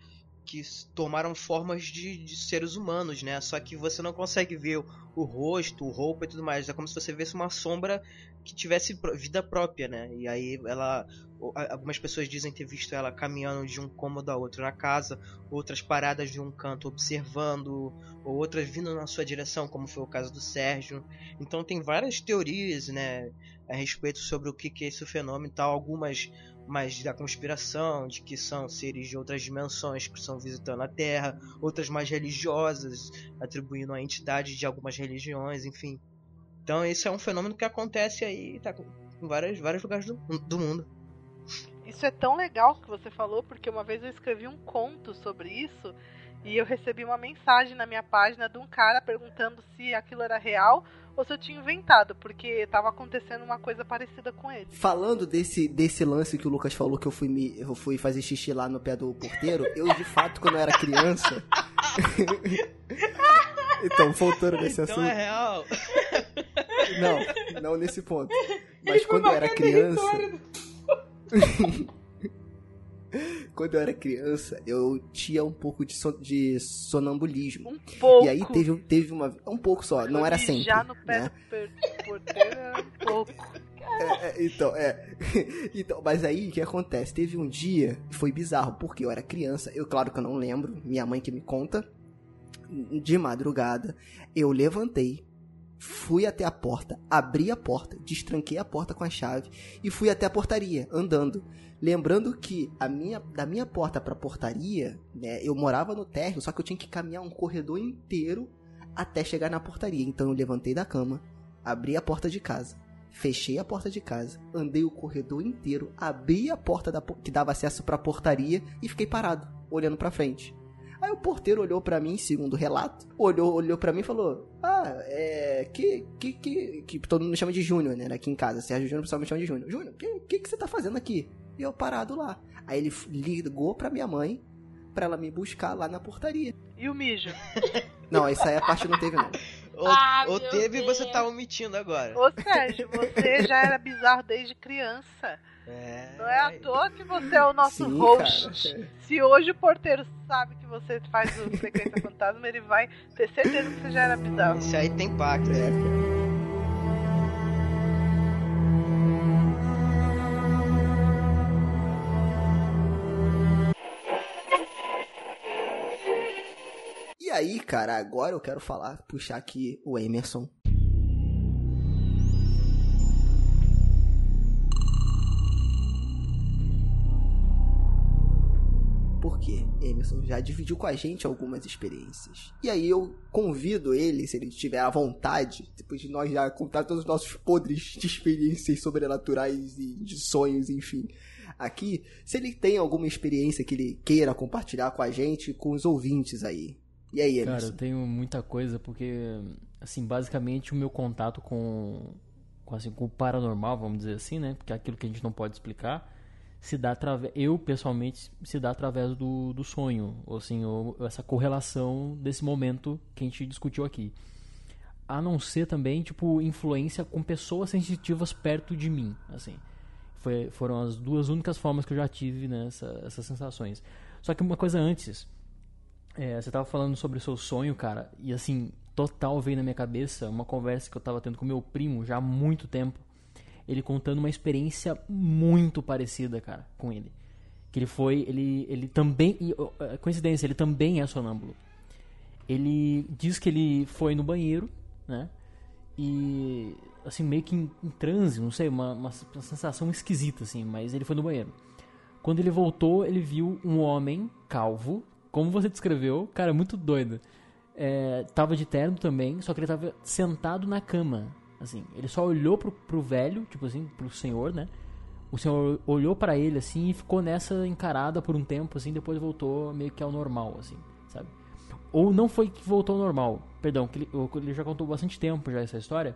que tomaram formas de, de seres humanos, né? Só que você não consegue ver o, o rosto, o roupa e tudo mais. É como se você visse uma sombra que tivesse vida própria, né? E aí ela. Algumas pessoas dizem ter visto ela caminhando de um cômodo a outro na casa, outras paradas de um canto observando, ou outras vindo na sua direção, como foi o caso do Sérgio. Então tem várias teorias, né? A respeito sobre o que, que é esse fenômeno e tal. Algumas mais da conspiração, de que são seres de outras dimensões que estão visitando a Terra, outras mais religiosas, atribuindo a entidade de algumas religiões, enfim. Então esse é um fenômeno que acontece aí, tá em vários, vários lugares do, do mundo. Isso é tão legal que você falou, porque uma vez eu escrevi um conto sobre isso e eu recebi uma mensagem na minha página de um cara perguntando se aquilo era real ou se eu tinha inventado, porque estava acontecendo uma coisa parecida com ele. Falando desse, desse lance que o Lucas falou que eu fui, me, eu fui fazer xixi lá no pé do porteiro, eu de fato, quando eu era criança. então, voltando nesse Então assunto. é real. Não, não nesse ponto. Mas quando eu era criança. quando eu era criança, eu tinha um pouco de, son- de sonambulismo. Um pouco. E aí teve, teve uma. Um pouco só, não era sempre. Já no pé né? do per- porteiro era um pouco. É, é, então, é. então, mas aí o que acontece? Teve um dia que foi bizarro, porque eu era criança, eu claro que eu não lembro, minha mãe que me conta. De madrugada, eu levantei, fui até a porta, abri a porta, destranquei a porta com a chave e fui até a portaria, andando. Lembrando que a minha, da minha porta pra portaria, né, eu morava no térreo, só que eu tinha que caminhar um corredor inteiro até chegar na portaria. Então eu levantei da cama, abri a porta de casa, fechei a porta de casa, andei o corredor inteiro, abri a porta da, que dava acesso pra portaria e fiquei parado, olhando pra frente. Aí o porteiro olhou pra mim, segundo o relato, olhou, olhou para mim e falou: Ah, é. Que, que, que, que todo mundo chama de Júnior, né? Aqui em casa. Sérgio Júnior, pessoal me chama de Júnior. Júnior, o que, que, que você tá fazendo aqui? E eu parado lá. Aí ele ligou pra minha mãe pra ela me buscar lá na portaria. E o mijo? Não, essa aí a parte não teve, não. Ou, Ah, ou teve e você tá omitindo agora. Ô Sérgio, você já era bizarro desde criança. É. Não é à toa que você é o nosso Sim, host. cara. Se hoje o porteiro sabe que você faz o Frequência Fantasma, ele vai ter certeza que você já era bizarro. Esse aí tem pacto. É, aí, cara, agora eu quero falar, puxar aqui o Emerson. Porque Emerson já dividiu com a gente algumas experiências. E aí eu convido ele, se ele tiver à vontade, depois de nós já contar todos os nossos podres de experiências sobrenaturais e de sonhos, enfim, aqui, se ele tem alguma experiência que ele queira compartilhar com a gente, com os ouvintes aí. E aí, Cara, Emerson? eu tenho muita coisa porque, assim, basicamente o meu contato com, com, assim, com o paranormal, vamos dizer assim, né? Porque é aquilo que a gente não pode explicar, se dá através, eu pessoalmente, se dá através do, do sonho, ou assim, ou essa correlação desse momento que a gente discutiu aqui. A não ser também, tipo, influência com pessoas sensitivas perto de mim, assim. Foi, foram as duas únicas formas que eu já tive nessa, essas sensações. Só que uma coisa antes, é, você tava falando sobre o seu sonho, cara, e assim, total veio na minha cabeça uma conversa que eu tava tendo com meu primo já há muito tempo. Ele contando uma experiência muito parecida, cara, com ele. Que ele foi, ele, ele também, é, coincidência, ele também é sonâmbulo. Ele diz que ele foi no banheiro, né? E, assim, meio que em, em transe, não sei, uma, uma sensação esquisita, assim, mas ele foi no banheiro. Quando ele voltou, ele viu um homem calvo, como você descreveu, cara, muito doido. É, tava de terno também, só que ele tava sentado na cama, assim. Ele só olhou pro, pro velho, tipo assim, pro senhor, né? O senhor olhou pra ele, assim, e ficou nessa encarada por um tempo, assim, depois voltou meio que ao normal, assim, sabe? Ou não foi que voltou ao normal, perdão, que ele, ele já contou bastante tempo já essa história,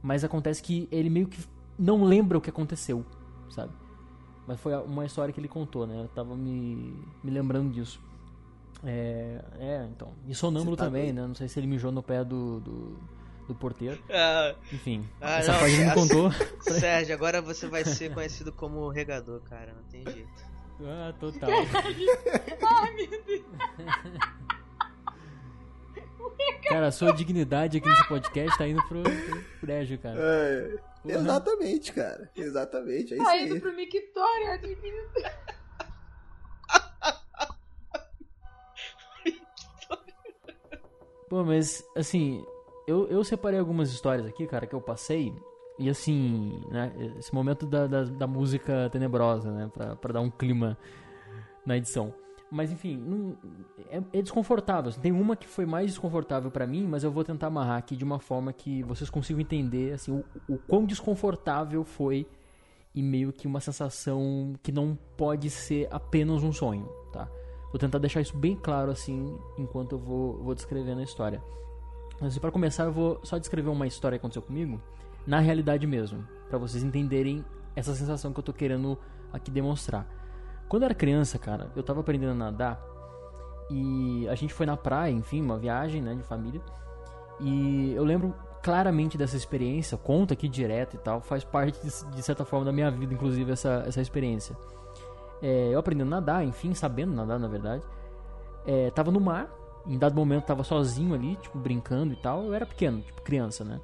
mas acontece que ele meio que não lembra o que aconteceu, sabe? Mas foi uma história que ele contou, né? Eu tava me, me lembrando disso. É, é, então. E sonâmbulo tá também, doido. né? Não sei se ele mijou no pé do, do, do porteiro. Ah, Enfim, Ah, essa não, parte essa- contou. Sérgio, agora você vai ser conhecido como regador, cara. Não tem jeito. Ah, total. Ai, meu Deus. Cara, a sua dignidade aqui nesse podcast tá indo pro, pro prédio, cara. É, exatamente, cara. Exatamente. É isso Tá aí. indo pro Mictória. admito. Pô, mas assim, eu, eu separei algumas histórias aqui, cara, que eu passei. E assim, né, esse momento da, da, da música tenebrosa, né, pra, pra dar um clima na edição. Mas enfim, não- é, é desconfortável. Tem uma que foi mais desconfortável pra mim, mas eu vou tentar amarrar aqui de uma forma que vocês consigam entender assim, o, o quão desconfortável foi e meio que uma sensação que não pode ser apenas um sonho, tá? Vou tentar deixar isso bem claro assim enquanto eu vou, vou descrevendo a história. Mas para começar, eu vou só descrever uma história que aconteceu comigo na realidade mesmo, para vocês entenderem essa sensação que eu tô querendo aqui demonstrar. Quando eu era criança, cara, eu tava aprendendo a nadar e a gente foi na praia, enfim, uma viagem, né, de família. E eu lembro claramente dessa experiência, conta aqui direto e tal, faz parte de, de certa forma da minha vida, inclusive essa, essa experiência. É, eu aprendendo a nadar, enfim, sabendo nadar na verdade. É, tava no mar, em dado momento tava sozinho ali, tipo, brincando e tal. Eu era pequeno, tipo, criança, né?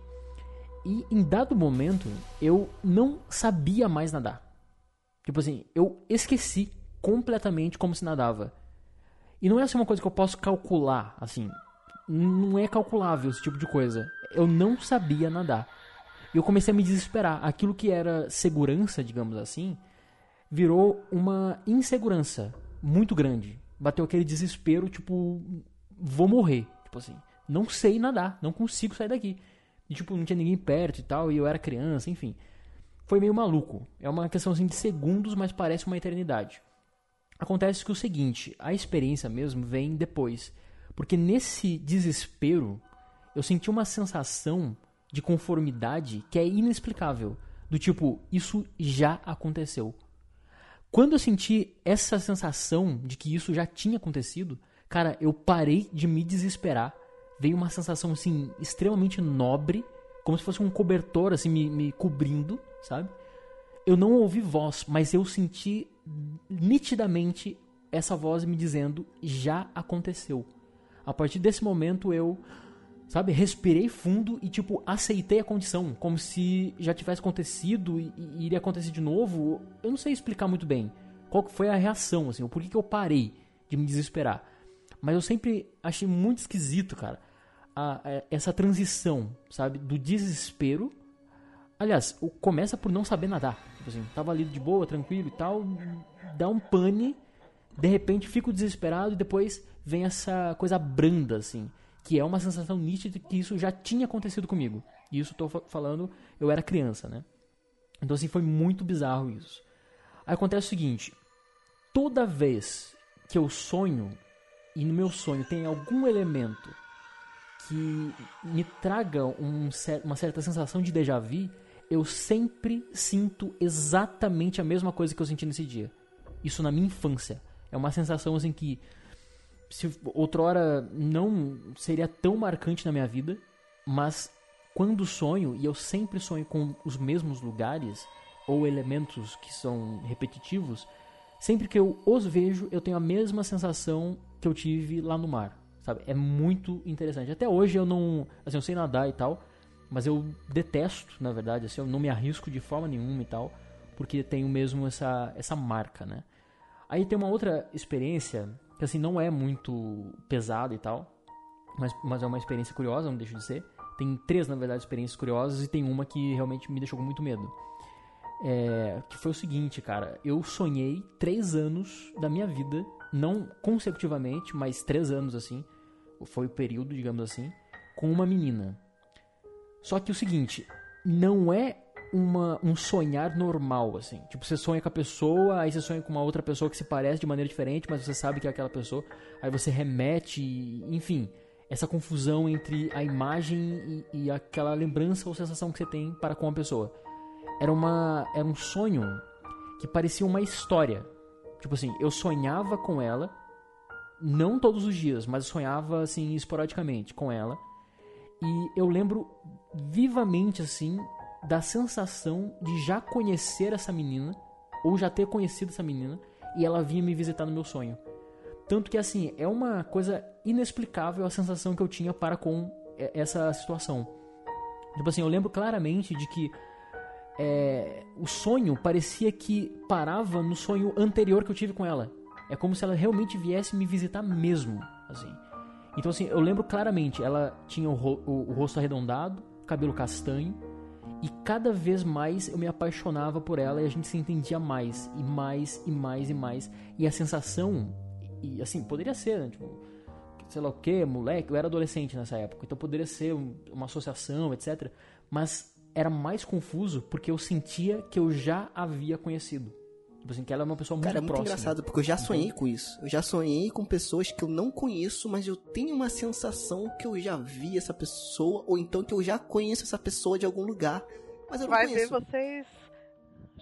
E em dado momento eu não sabia mais nadar. Tipo assim, eu esqueci completamente como se nadava. E não é assim uma coisa que eu posso calcular, assim. Não é calculável esse tipo de coisa. Eu não sabia nadar. E eu comecei a me desesperar. Aquilo que era segurança, digamos assim, virou uma insegurança muito grande. Bateu aquele desespero, tipo, vou morrer. Tipo assim, não sei nadar, não consigo sair daqui. E, tipo, não tinha ninguém perto e tal, e eu era criança, enfim. Foi meio maluco. É uma questão assim de segundos, mas parece uma eternidade. Acontece que o seguinte, a experiência mesmo vem depois. Porque nesse desespero, eu senti uma sensação de conformidade que é inexplicável. Do tipo, isso já aconteceu. Quando eu senti essa sensação de que isso já tinha acontecido, cara, eu parei de me desesperar. Veio uma sensação assim extremamente nobre, como se fosse um cobertor assim me, me cobrindo, sabe? Eu não ouvi voz, mas eu senti nitidamente essa voz me dizendo já aconteceu. A partir desse momento eu, sabe, respirei fundo e tipo aceitei a condição, como se já tivesse acontecido e, e iria acontecer de novo. Eu não sei explicar muito bem qual que foi a reação, assim, o porquê que eu parei de me desesperar. Mas eu sempre achei muito esquisito, cara, a- a- essa transição, sabe, do desespero. Aliás, começa por não saber nadar. Tipo assim, tava ali de boa, tranquilo e tal, dá um pane, de repente fico desesperado e depois vem essa coisa branda, assim, que é uma sensação nítida que isso já tinha acontecido comigo. E isso fa- falando, eu era criança, né? Então, assim, foi muito bizarro isso. Aí acontece o seguinte: toda vez que eu sonho, e no meu sonho tem algum elemento que me traga um uma certa sensação de déjà vu, eu sempre sinto exatamente a mesma coisa que eu senti nesse dia. Isso na minha infância. É uma sensação assim que se outrora não seria tão marcante na minha vida, mas quando sonho, e eu sempre sonho com os mesmos lugares ou elementos que são repetitivos, sempre que eu os vejo, eu tenho a mesma sensação que eu tive lá no mar, sabe? É muito interessante. Até hoje eu não, assim, eu sei nadar e tal, mas eu detesto, na verdade, assim, eu não me arrisco de forma nenhuma e tal, porque tenho mesmo essa essa marca, né? Aí tem uma outra experiência que assim não é muito pesada e tal, mas, mas é uma experiência curiosa, não deixa de ser. Tem três, na verdade, experiências curiosas e tem uma que realmente me deixou com muito medo. É, que foi o seguinte, cara. Eu sonhei três anos da minha vida, não consecutivamente, mas três anos assim. Foi o período, digamos assim, com uma menina. Só que o seguinte, não é uma, um sonhar normal, assim. Tipo, você sonha com a pessoa, aí você sonha com uma outra pessoa que se parece de maneira diferente, mas você sabe que é aquela pessoa. Aí você remete, enfim, essa confusão entre a imagem e, e aquela lembrança ou sensação que você tem para com a pessoa. Era, uma, era um sonho que parecia uma história. Tipo assim, eu sonhava com ela, não todos os dias, mas eu sonhava assim esporadicamente com ela. E eu lembro vivamente assim da sensação de já conhecer essa menina ou já ter conhecido essa menina e ela vinha me visitar no meu sonho. Tanto que assim, é uma coisa inexplicável a sensação que eu tinha para com e- essa situação. Tipo assim, eu lembro claramente de que é, o sonho parecia que parava no sonho anterior que eu tive com ela. É como se ela realmente viesse me visitar mesmo, assim. Então assim, eu lembro claramente, ela tinha o, ro- o rosto arredondado, cabelo castanho, e cada vez mais eu me apaixonava por ela e a gente se entendia mais, e mais, e mais, e mais. E a sensação, e assim, poderia ser, né? Tipo, sei lá o que, moleque, eu era adolescente nessa época, então poderia ser um- uma associação, etc. Mas era mais confuso porque eu sentia que eu já havia conhecido. Tipo assim, que ela é uma pessoa muito Cara, é muito próxima. engraçado, porque eu já sonhei com isso. Eu já sonhei com pessoas que eu não conheço, mas eu tenho uma sensação que eu já vi essa pessoa, ou então que eu já conheço essa pessoa de algum lugar. Mas eu não Vai ver, conheço. vocês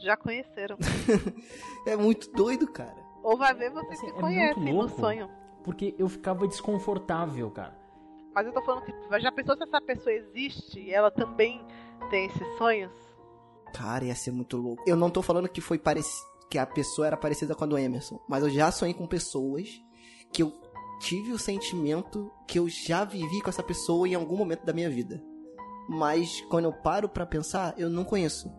já conheceram. É muito doido, cara. Ou vai ver, vocês Assim, se é muito conhecem no louco. sonho. Porque eu ficava desconfortável, cara. Mas eu tô falando que já pensou se essa pessoa existe e ela também tem esses sonhos? Cara, ia ser muito louco. Eu não tô falando que foi parecido. Que a pessoa era parecida com a do Emerson. Mas eu já sonhei com pessoas que eu tive o sentimento que eu já vivi com essa pessoa em algum momento da minha vida. Mas quando eu paro pra pensar, eu não conheço.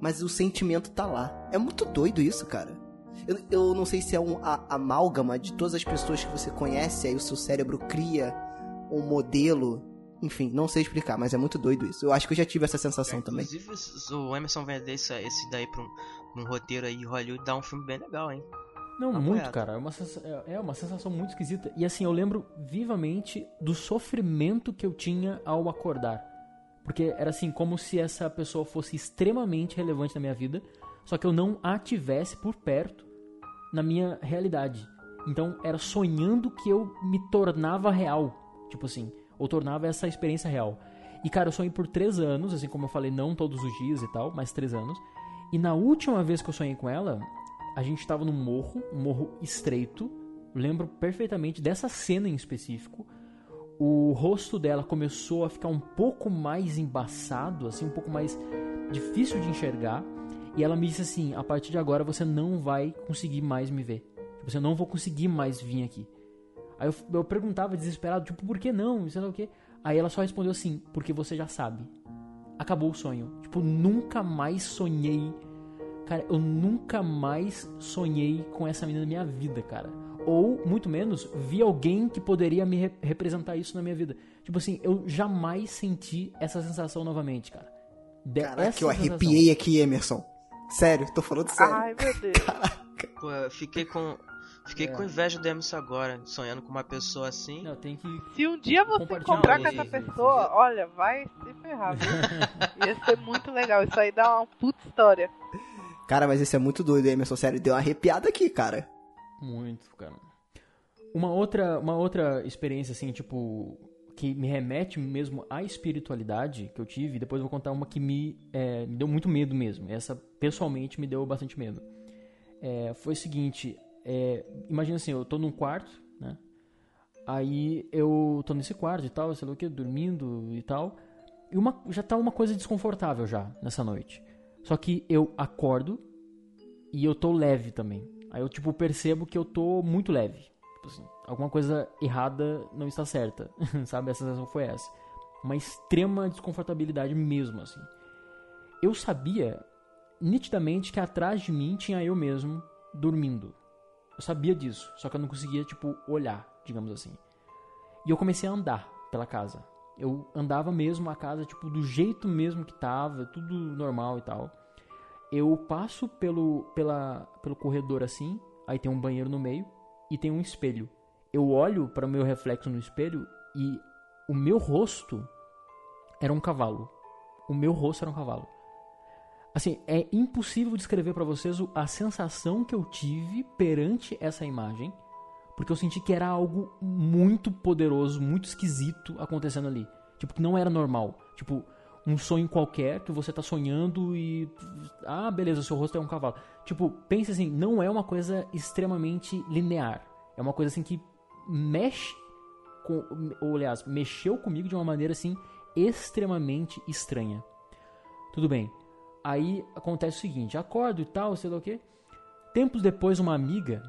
Mas o sentimento tá lá. É muito doido isso, cara. Eu, eu não sei se é um a- amálgama de todas as pessoas que você conhece, aí o seu cérebro cria um modelo. Enfim, não sei explicar, mas é muito doido isso. Eu acho que eu já tive essa sensação também. Inclusive, se o Emerson vender esse, esse daí pra um, um roteiro aí de Hollywood, dá um filme bem legal, hein? Não, Apoiado. muito, cara. É uma, é- é uma sensação muito esquisita. E assim, eu lembro vivamente do sofrimento que eu tinha ao acordar. Porque era assim, como se essa pessoa fosse extremamente relevante na minha vida, só que eu não a tivesse por perto na minha realidade. Então era sonhando que eu me tornava real. Tipo assim, ou tornava essa experiência real. E cara, eu sonhei por três anos, assim como eu falei, não todos os dias e tal, mas três anos. E na última vez que eu sonhei com ela, a gente tava num morro, um morro estreito. Lembro perfeitamente dessa cena em específico. O rosto dela começou a ficar um pouco mais embaçado, assim, um pouco mais difícil de enxergar. E ela me disse assim: a partir de agora você não vai conseguir mais me ver. Tipo, você não vou conseguir mais vir aqui. Aí eu, eu perguntava desesperado, tipo, por que não? Sei lá o quê. Aí ela só respondeu assim: porque você já sabe. Acabou o sonho. Tipo, nunca mais sonhei. Cara, eu nunca mais sonhei com essa menina na minha vida, cara. Ou, muito menos, vi alguém que poderia me re- representar isso na minha vida. Tipo assim, eu jamais senti essa sensação novamente, cara. De- Caraca, essa eu sensação. arrepiei aqui, Emerson. Sério, tô falando sério. Ai, meu Deus. Pô, eu fiquei com. Fiquei É. com inveja do Emerson agora, sonhando com uma pessoa assim. Não, tem que. Se um dia você encontrar com essa pessoa, olha, vai se ferrar, viu? Ia ser muito legal. Isso aí dá uma puta história. Cara, mas esse é muito doido, Emerson. Sério, deu uma arrepiada aqui, cara. Muito, cara. Uma outra, uma outra experiência, assim, tipo, que me remete mesmo à espiritualidade que eu tive, depois eu vou contar uma que me, é, me deu muito medo mesmo. Essa, pessoalmente, me deu bastante medo. É, foi o seguinte, é, imagina assim, eu tô num quarto, né? Aí eu tô nesse quarto e tal, sei lá o que, dormindo e tal. E uma, já tá uma coisa desconfortável já nessa noite. Só que eu acordo e eu tô leve também. Aí eu, tipo, percebo que eu tô muito leve. Tipo assim, alguma coisa errada não está certa, sabe? A sensação foi essa. Uma extrema desconfortabilidade mesmo, assim. Eu sabia nitidamente que atrás de mim tinha eu mesmo dormindo. Eu sabia disso, só que eu não conseguia, tipo, olhar, digamos assim. E eu comecei a andar pela casa. Eu andava mesmo a casa, tipo, do jeito mesmo que tava, tudo normal e tal. Eu passo pelo, pela, pelo corredor assim, aí tem um banheiro no meio e tem um espelho. Eu olho para o meu reflexo no espelho e o meu rosto era um cavalo. O meu rosto era um cavalo. Assim, é impossível descrever para vocês a sensação que eu tive perante essa imagem, porque eu senti que era algo muito poderoso, muito esquisito acontecendo ali. Tipo, que não era normal. Tipo, um sonho qualquer que você tá sonhando e. Ah, beleza, seu rosto é um cavalo. Tipo, pense assim, não é uma coisa extremamente linear. É uma coisa assim que mexe com. Ou aliás, mexeu comigo de uma maneira assim extremamente estranha. Tudo bem. Aí acontece o seguinte, acordo e tal, sei lá o quê. Tempos depois, uma amiga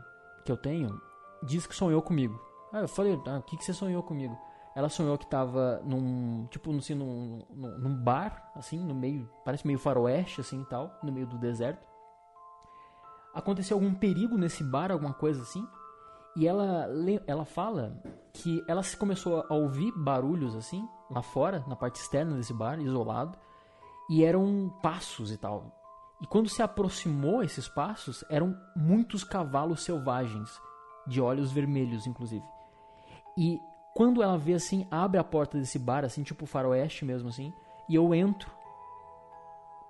que eu tenho disse que sonhou comigo. Aí eu falei, ah, o que, que você sonhou comigo? Ela sonhou que tava num, tipo, assim, num, num, num bar, assim, no meio, parece meio faroeste, assim, e tal, no meio do deserto. Aconteceu algum perigo nesse bar, alguma coisa assim, e ela, ela fala que ela começou a ouvir barulhos, assim, lá fora, na parte externa desse bar, isolado, e eram passos e tal. E quando se aproximou esses passos, eram muitos cavalos selvagens, de olhos vermelhos, inclusive. E quando ela vê assim, abre a porta desse bar, assim, tipo faroeste mesmo, assim, e eu entro,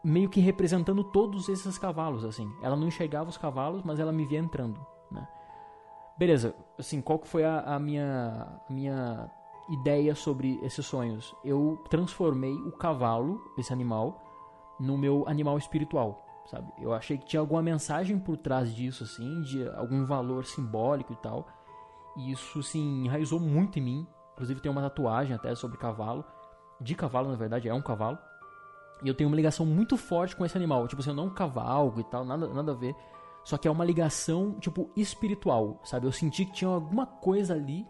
meio que representando todos esses cavalos, assim. Ela não enxergava os cavalos, mas ela me via entrando, né? Beleza, assim, qual que foi a, a minha, a minha ideia sobre esses sonhos? Eu transformei o cavalo, esse animal, no meu animal espiritual, sabe? Eu achei que tinha alguma mensagem por trás disso, assim, de algum valor simbólico e tal. E isso, assim, enraizou muito em mim. Inclusive tem uma tatuagem até sobre cavalo. De cavalo, na verdade, é um cavalo. E eu tenho uma ligação muito forte com esse animal. Tipo assim, eu não cavalgo e tal, nada, nada a ver. Só que é uma ligação, tipo, espiritual, sabe? Eu senti que tinha alguma coisa ali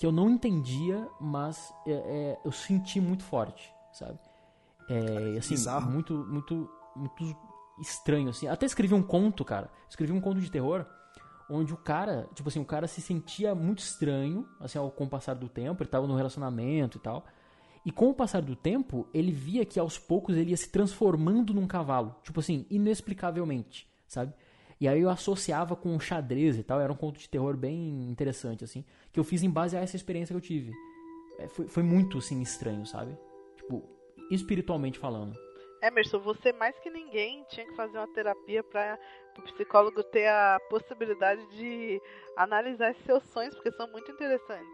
que eu não entendia, mas é, é, eu senti muito forte, sabe? É, assim, Bizarro. muito, muito, muito estranho, assim. Até escrevi um conto, cara. Escrevi um conto de terror onde o cara, tipo assim, o cara se sentia muito estranho, assim, ao com o passar do tempo, ele tava no relacionamento e tal. E com o passar do tempo, ele via que aos poucos ele ia se transformando num cavalo, tipo assim, inexplicavelmente, sabe? E aí eu associava com xadrez e tal, era um conto de terror bem interessante, assim, que eu fiz em base a essa experiência que eu tive. É, foi, foi muito, assim, estranho, sabe? Tipo, espiritualmente falando. Emerson, você mais que ninguém tinha que fazer uma terapia para o psicólogo ter a possibilidade de analisar esses seus sonhos, porque são muito interessantes.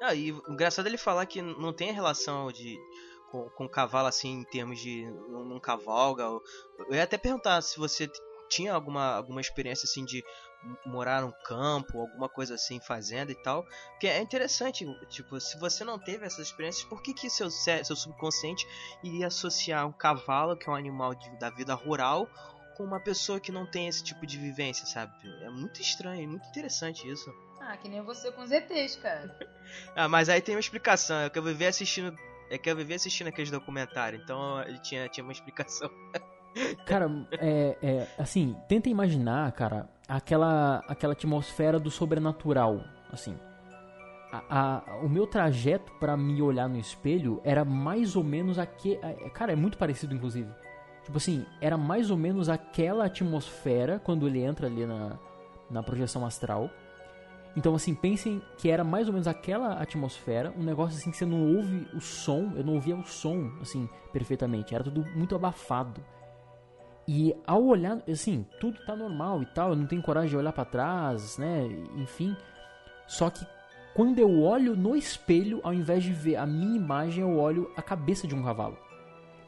Ah, e o engraçado é ele falar que não tem relação de com, com cavalo assim em termos de não, não cavalga. ou- Eu ia até perguntar se você tinha alguma, alguma experiência assim de morar num campo, alguma coisa assim, fazenda e tal. Porque é interessante, tipo, se você não teve essas experiências, por que, que seu, seu subconsciente iria associar um cavalo, que é um animal de- da vida rural, com uma pessoa que não tem esse tipo de vivência, sabe? É muito estranho, é muito interessante isso. Ah, que nem você com os ETs, cara. Ah, mas aí tem uma explicação. É que eu vivi assistindo. É que eu vivi assistindo aqueles documentários, então ele tinha, tinha uma explicação. Cara, é, é, assim, tenta imaginar, cara, aquela, aquela atmosfera do sobrenatural, assim. A, a- o meu trajeto pra me olhar no espelho era mais ou menos aquele. Cara, é muito parecido, inclusive. Tipo assim, era mais ou menos aquela atmosfera quando ele entra ali na, na projeção astral. Então, assim, pensem que era mais ou menos aquela atmosfera, um negócio assim que você não ouve o som, eu não ouvia o som, assim, perfeitamente. Era tudo muito abafado. E ao olhar, assim, tudo tá normal e tal, eu não tenho coragem de olhar pra trás, né? Enfim. Só que quando eu olho no espelho, ao invés de ver a minha imagem, eu olho a cabeça de um cavalo.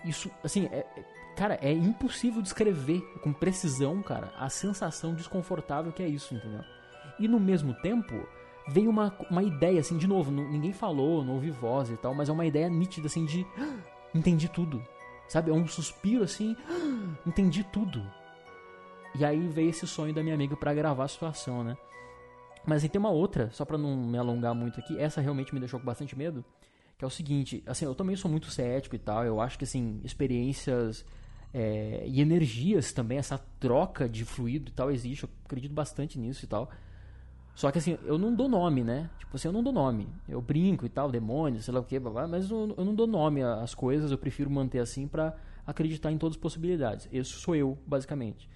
Isso, assim, é, é- cara, é impossível descrever com precisão, cara, a sensação desconfortável que é isso, entendeu? E no mesmo tempo, veio uma, uma ideia, assim, de novo, ninguém falou, não ouvi voz e tal, mas é uma ideia nítida, assim, de "Ah, entendi tudo. Sabe? É um suspiro assim, "Ah, entendi tudo. E aí veio esse sonho da minha amiga pra gravar a situação, né? Mas aí tem uma outra, só pra não me alongar muito aqui, essa realmente me deixou com bastante medo, que é o seguinte, assim, eu também sou muito cético e tal, eu acho que, assim, experiências é, e energias também, essa troca de fluido e tal existe, eu acredito bastante nisso e tal. Só que assim, eu não dou nome, né? Tipo assim, eu não dou nome. Eu brinco e tal, demônio, sei lá o que, mas eu, eu não dou nome às coisas, eu prefiro manter assim pra acreditar em todas as possibilidades. Esse sou eu, basicamente.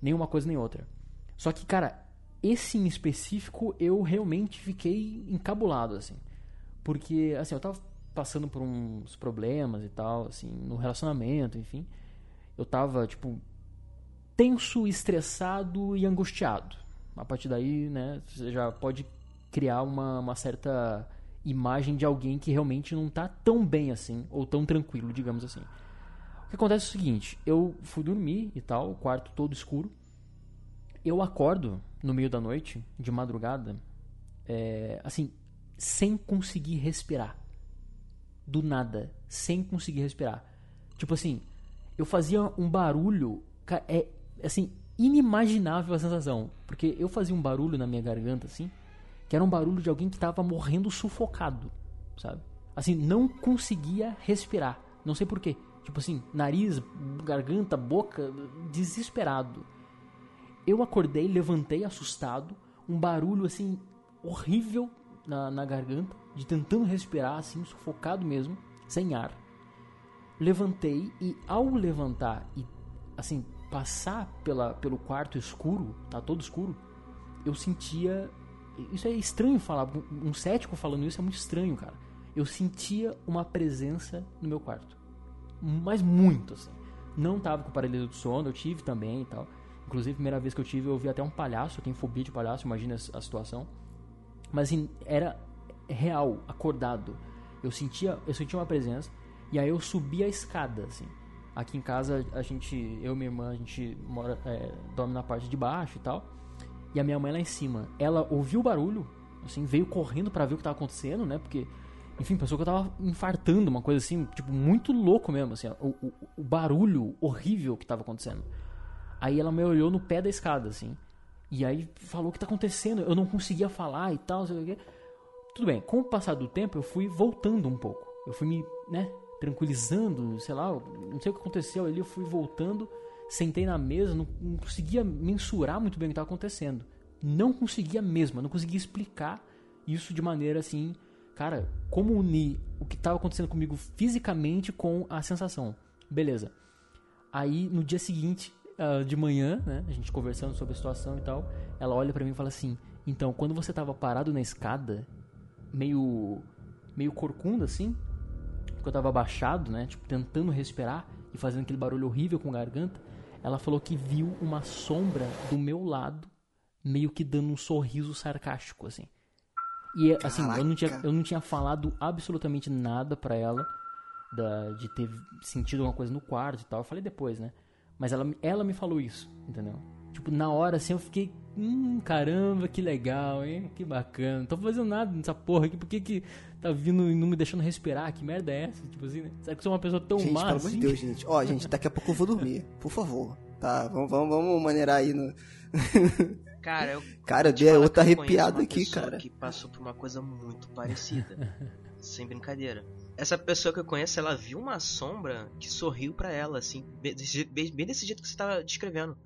Nenhuma coisa nem outra. Só que, cara, esse em específico eu realmente fiquei encabulado, assim. Porque, assim, eu tava passando por uns problemas e tal, assim, no relacionamento, enfim. Eu tava, tipo, tenso, estressado e angustiado. A partir daí, né, você já pode criar uma, uma certa imagem de alguém que realmente não tá tão bem assim, ou tão tranquilo, digamos assim. O que acontece é o seguinte, eu fui dormir e tal, o quarto todo escuro. Eu acordo no meio da noite, de madrugada, é, assim, sem conseguir respirar. Do nada, sem conseguir respirar. Tipo assim, eu fazia um barulho, é assim, inimaginável a sensação. Porque eu fazia um barulho na minha garganta, assim, que era um barulho de alguém que tava morrendo sufocado, sabe? Assim, não conseguia respirar. Não sei porquê. Tipo assim, nariz, garganta, boca, desesperado. Eu acordei, levantei assustado, um barulho assim horrível na, na garganta, de tentando respirar, assim, sufocado mesmo, sem ar. Levantei e ao levantar e assim passar pela, pelo quarto escuro, tá todo escuro, eu sentia. Isso é estranho falar, um cético falando isso é muito estranho, cara. Eu sentia uma presença no meu quarto. Mas muito, assim. Não tava com paralisia do sono, eu tive também e tal. Inclusive, a primeira vez que eu tive, eu vi até um palhaço, eu tenho fobia de palhaço, imagina a situação. Mas assim, era real, acordado. Eu sentia, eu sentia uma presença e aí eu subi a escada, assim. Aqui em casa a gente, eu e minha irmã, a gente mora, é, dorme na parte de baixo e tal. E a minha mãe lá em cima, ela ouviu o barulho, assim, veio correndo para ver o que tava acontecendo, né? Porque, enfim, pensou que eu tava infartando, uma coisa assim, tipo, muito louco mesmo, assim, o, o, o barulho horrível que tava acontecendo. Aí ela me olhou no pé da escada, assim. E aí falou o que tá acontecendo. Eu não conseguia falar e tal, sei o quê. Tudo bem, com o passar do tempo eu fui voltando um pouco. Eu fui me, né, tranquilizando, sei lá, não sei o que aconteceu ali, eu fui voltando, sentei na mesa, não, não conseguia mensurar muito bem o que estava acontecendo. Não conseguia mesmo, não conseguia explicar isso de maneira assim, cara, como unir o que estava acontecendo comigo fisicamente com a sensação. Beleza. Aí no dia seguinte, uh, de manhã, né, a gente conversando sobre a situação e tal, ela olha para mim e fala assim: "Então, quando você estava parado na escada, meio meio corcunda assim, porque eu tava abaixado, né, tipo tentando respirar e fazendo aquele barulho horrível com a garganta, ela falou que viu uma sombra do meu lado, meio que dando um sorriso sarcástico assim. E assim, eu não tinha eu não tinha falado absolutamente nada para ela da, de ter sentido alguma coisa no quarto e tal. Eu falei depois, né? Mas ela, ela me falou isso, entendeu? Tipo, na hora assim eu fiquei, hum, caramba, que legal, hein? Que bacana. Não tô fazendo nada nessa porra aqui, por que que tá vindo e não me deixando respirar? Que merda é essa? Tipo assim, né? Será que eu sou uma pessoa tão gente, má pelo assim? amor de Deus, gente. Ó, gente, daqui a pouco eu vou dormir. Por favor. Tá, vamos, vamos, vamos maneirar aí no. Cara, eu. Cara, eu eu arrepiada uma aqui, cara. que passou por uma coisa muito parecida. sem brincadeira. Essa pessoa que eu conheço, ela viu uma sombra que sorriu pra ela, assim, bem desse, bem- bem desse jeito que você tá descrevendo.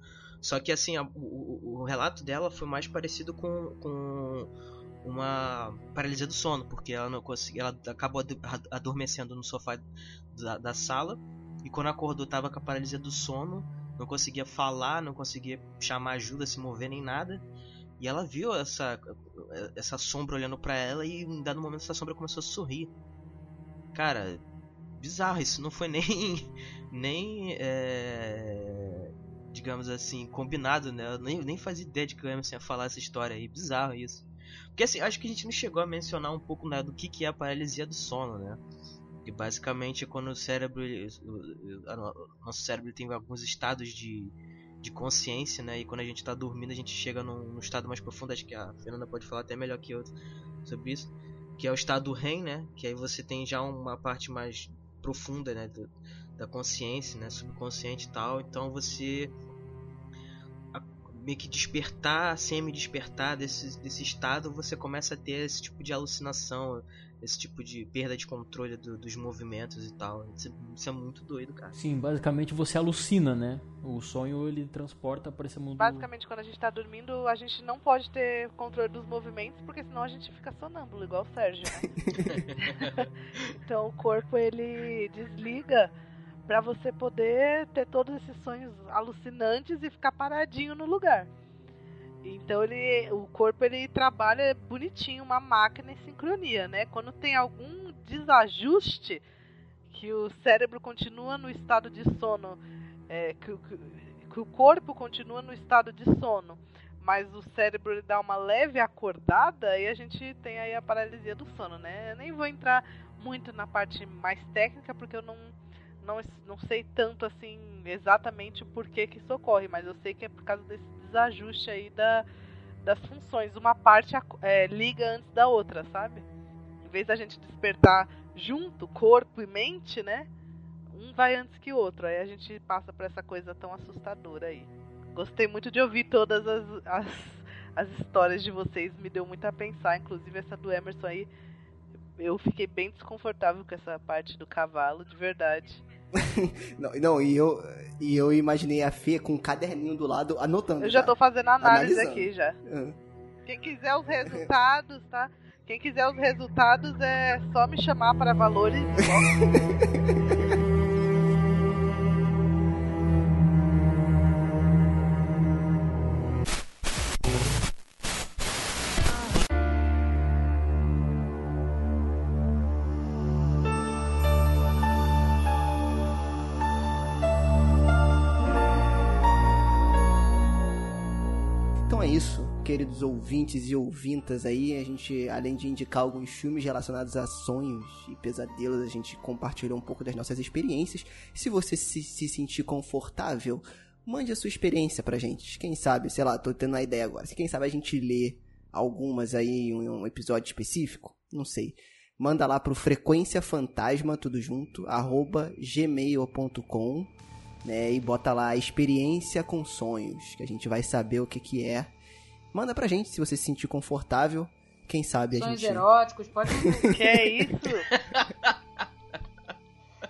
Só que, assim, a- o, o- relato dela foi mais parecido com, com uma paralisia do sono, porque ela não conseguia, ela acabou ado- adormecendo no sofá da, da sala e quando acordou tava com a paralisia do sono, não conseguia falar, não conseguia chamar ajuda, se mover nem nada. E ela viu essa essa sombra olhando pra ela e em dado momento essa sombra começou a sorrir. Cara, bizarro, isso não foi nem nem é, digamos assim, combinado, né? Eu nem, nem fazia ideia de que o Emerson ia falar essa história aí, bizarro isso. Porque assim, acho que a gente não chegou a mencionar um pouco né, do que, que é a paralisia do sono, né? Que basicamente é quando o cérebro, o, nosso cérebro tem alguns estados de, de consciência, né? E quando a gente tá dormindo, a gente chega num, num estado mais profundo. Acho que a Fernanda pode falar até melhor que eu sobre isso. Que é o estado REM, né? Que aí você tem já uma parte mais profunda, né? do- da consciência, né? Subconsciente e tal. Então você meio que despertar, semi-despertar desse, desse estado, você começa a ter esse tipo de alucinação, esse tipo de perda de controle do- dos movimentos e tal. Isso, é- isso é muito doido, cara. Sim, basicamente você alucina, né? O sonho ele transporta para esse mundo. Basicamente, quando a gente tá dormindo, a gente não pode ter controle dos movimentos, porque senão a gente fica sonâmbulo, igual o Sérgio, né? então o corpo ele desliga pra você poder ter todos esses sonhos alucinantes e ficar paradinho no lugar. Então ele, o corpo ele trabalha bonitinho, uma máquina em sincronia, né? Quando tem algum desajuste que o cérebro continua no estado de sono, é, que, que- que o corpo continua no estado de sono, mas o cérebro ele dá uma leve acordada e a gente tem aí a paralisia do sono, né? Eu nem vou entrar muito na parte mais técnica porque eu não não, não sei tanto assim exatamente o porquê que isso ocorre, mas eu sei que é por causa desse desajuste aí da, das funções. Uma parte é, liga antes da outra, sabe? Em vez da gente despertar junto, corpo e mente, né? Um vai antes que o outro. Aí a gente passa por essa coisa tão assustadora aí. Gostei muito de ouvir todas as, as, as histórias de vocês, me deu muito a pensar, inclusive essa do Emerson aí. Eu fiquei bem desconfortável com essa parte do cavalo, de verdade. Não, não, e eu, e eu imaginei a Fê com um caderninho do lado anotando. Eu já tô fazendo análise Analisando. aqui já. Ah. Quem quiser os resultados, tá? Quem quiser os resultados é só me chamar para valores. queridos ouvintes e ouvintas aí. A gente, além de indicar alguns filmes relacionados a sonhos e pesadelos, a gente compartilhou um pouco das nossas experiências. Se você se, se sentir confortável, mande a sua experiência pra gente. Quem sabe, sei lá, tô tendo uma ideia agora. Quem sabe a gente lê algumas aí em um episódio específico, não sei. Manda lá pro frequência fantasma tudo junto arroba gmail.com né, e bota lá experiência com sonhos, que a gente vai saber o que que é. Manda pra gente se você se sentir confortável. Quem sabe a Sonhos gente eróticos, pode que é isso?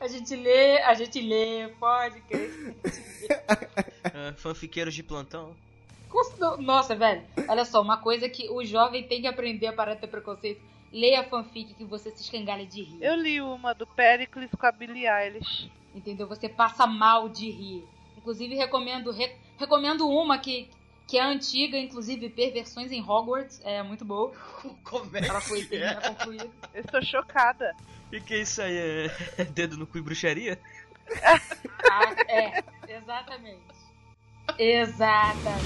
A gente lê, a gente lê, pode crer. Ah, fanfiqueiros de plantão. Nossa, velho, olha só, uma coisa que o jovem tem que aprender a parar de ter preconceito. Leia fanfic que você se escangalha de rir. Eu li uma do Pericles com a Billie Eilish. Entendeu? Você passa mal de rir. Inclusive, recomendo, re- recomendo uma que, que é antiga, inclusive Perversões em Hogwarts. É muito boa. Como é Ela foi termina concluída. Eu estou chocada. E que isso aí é dedo no cu e bruxaria? Ah, é, exatamente. Exatamente.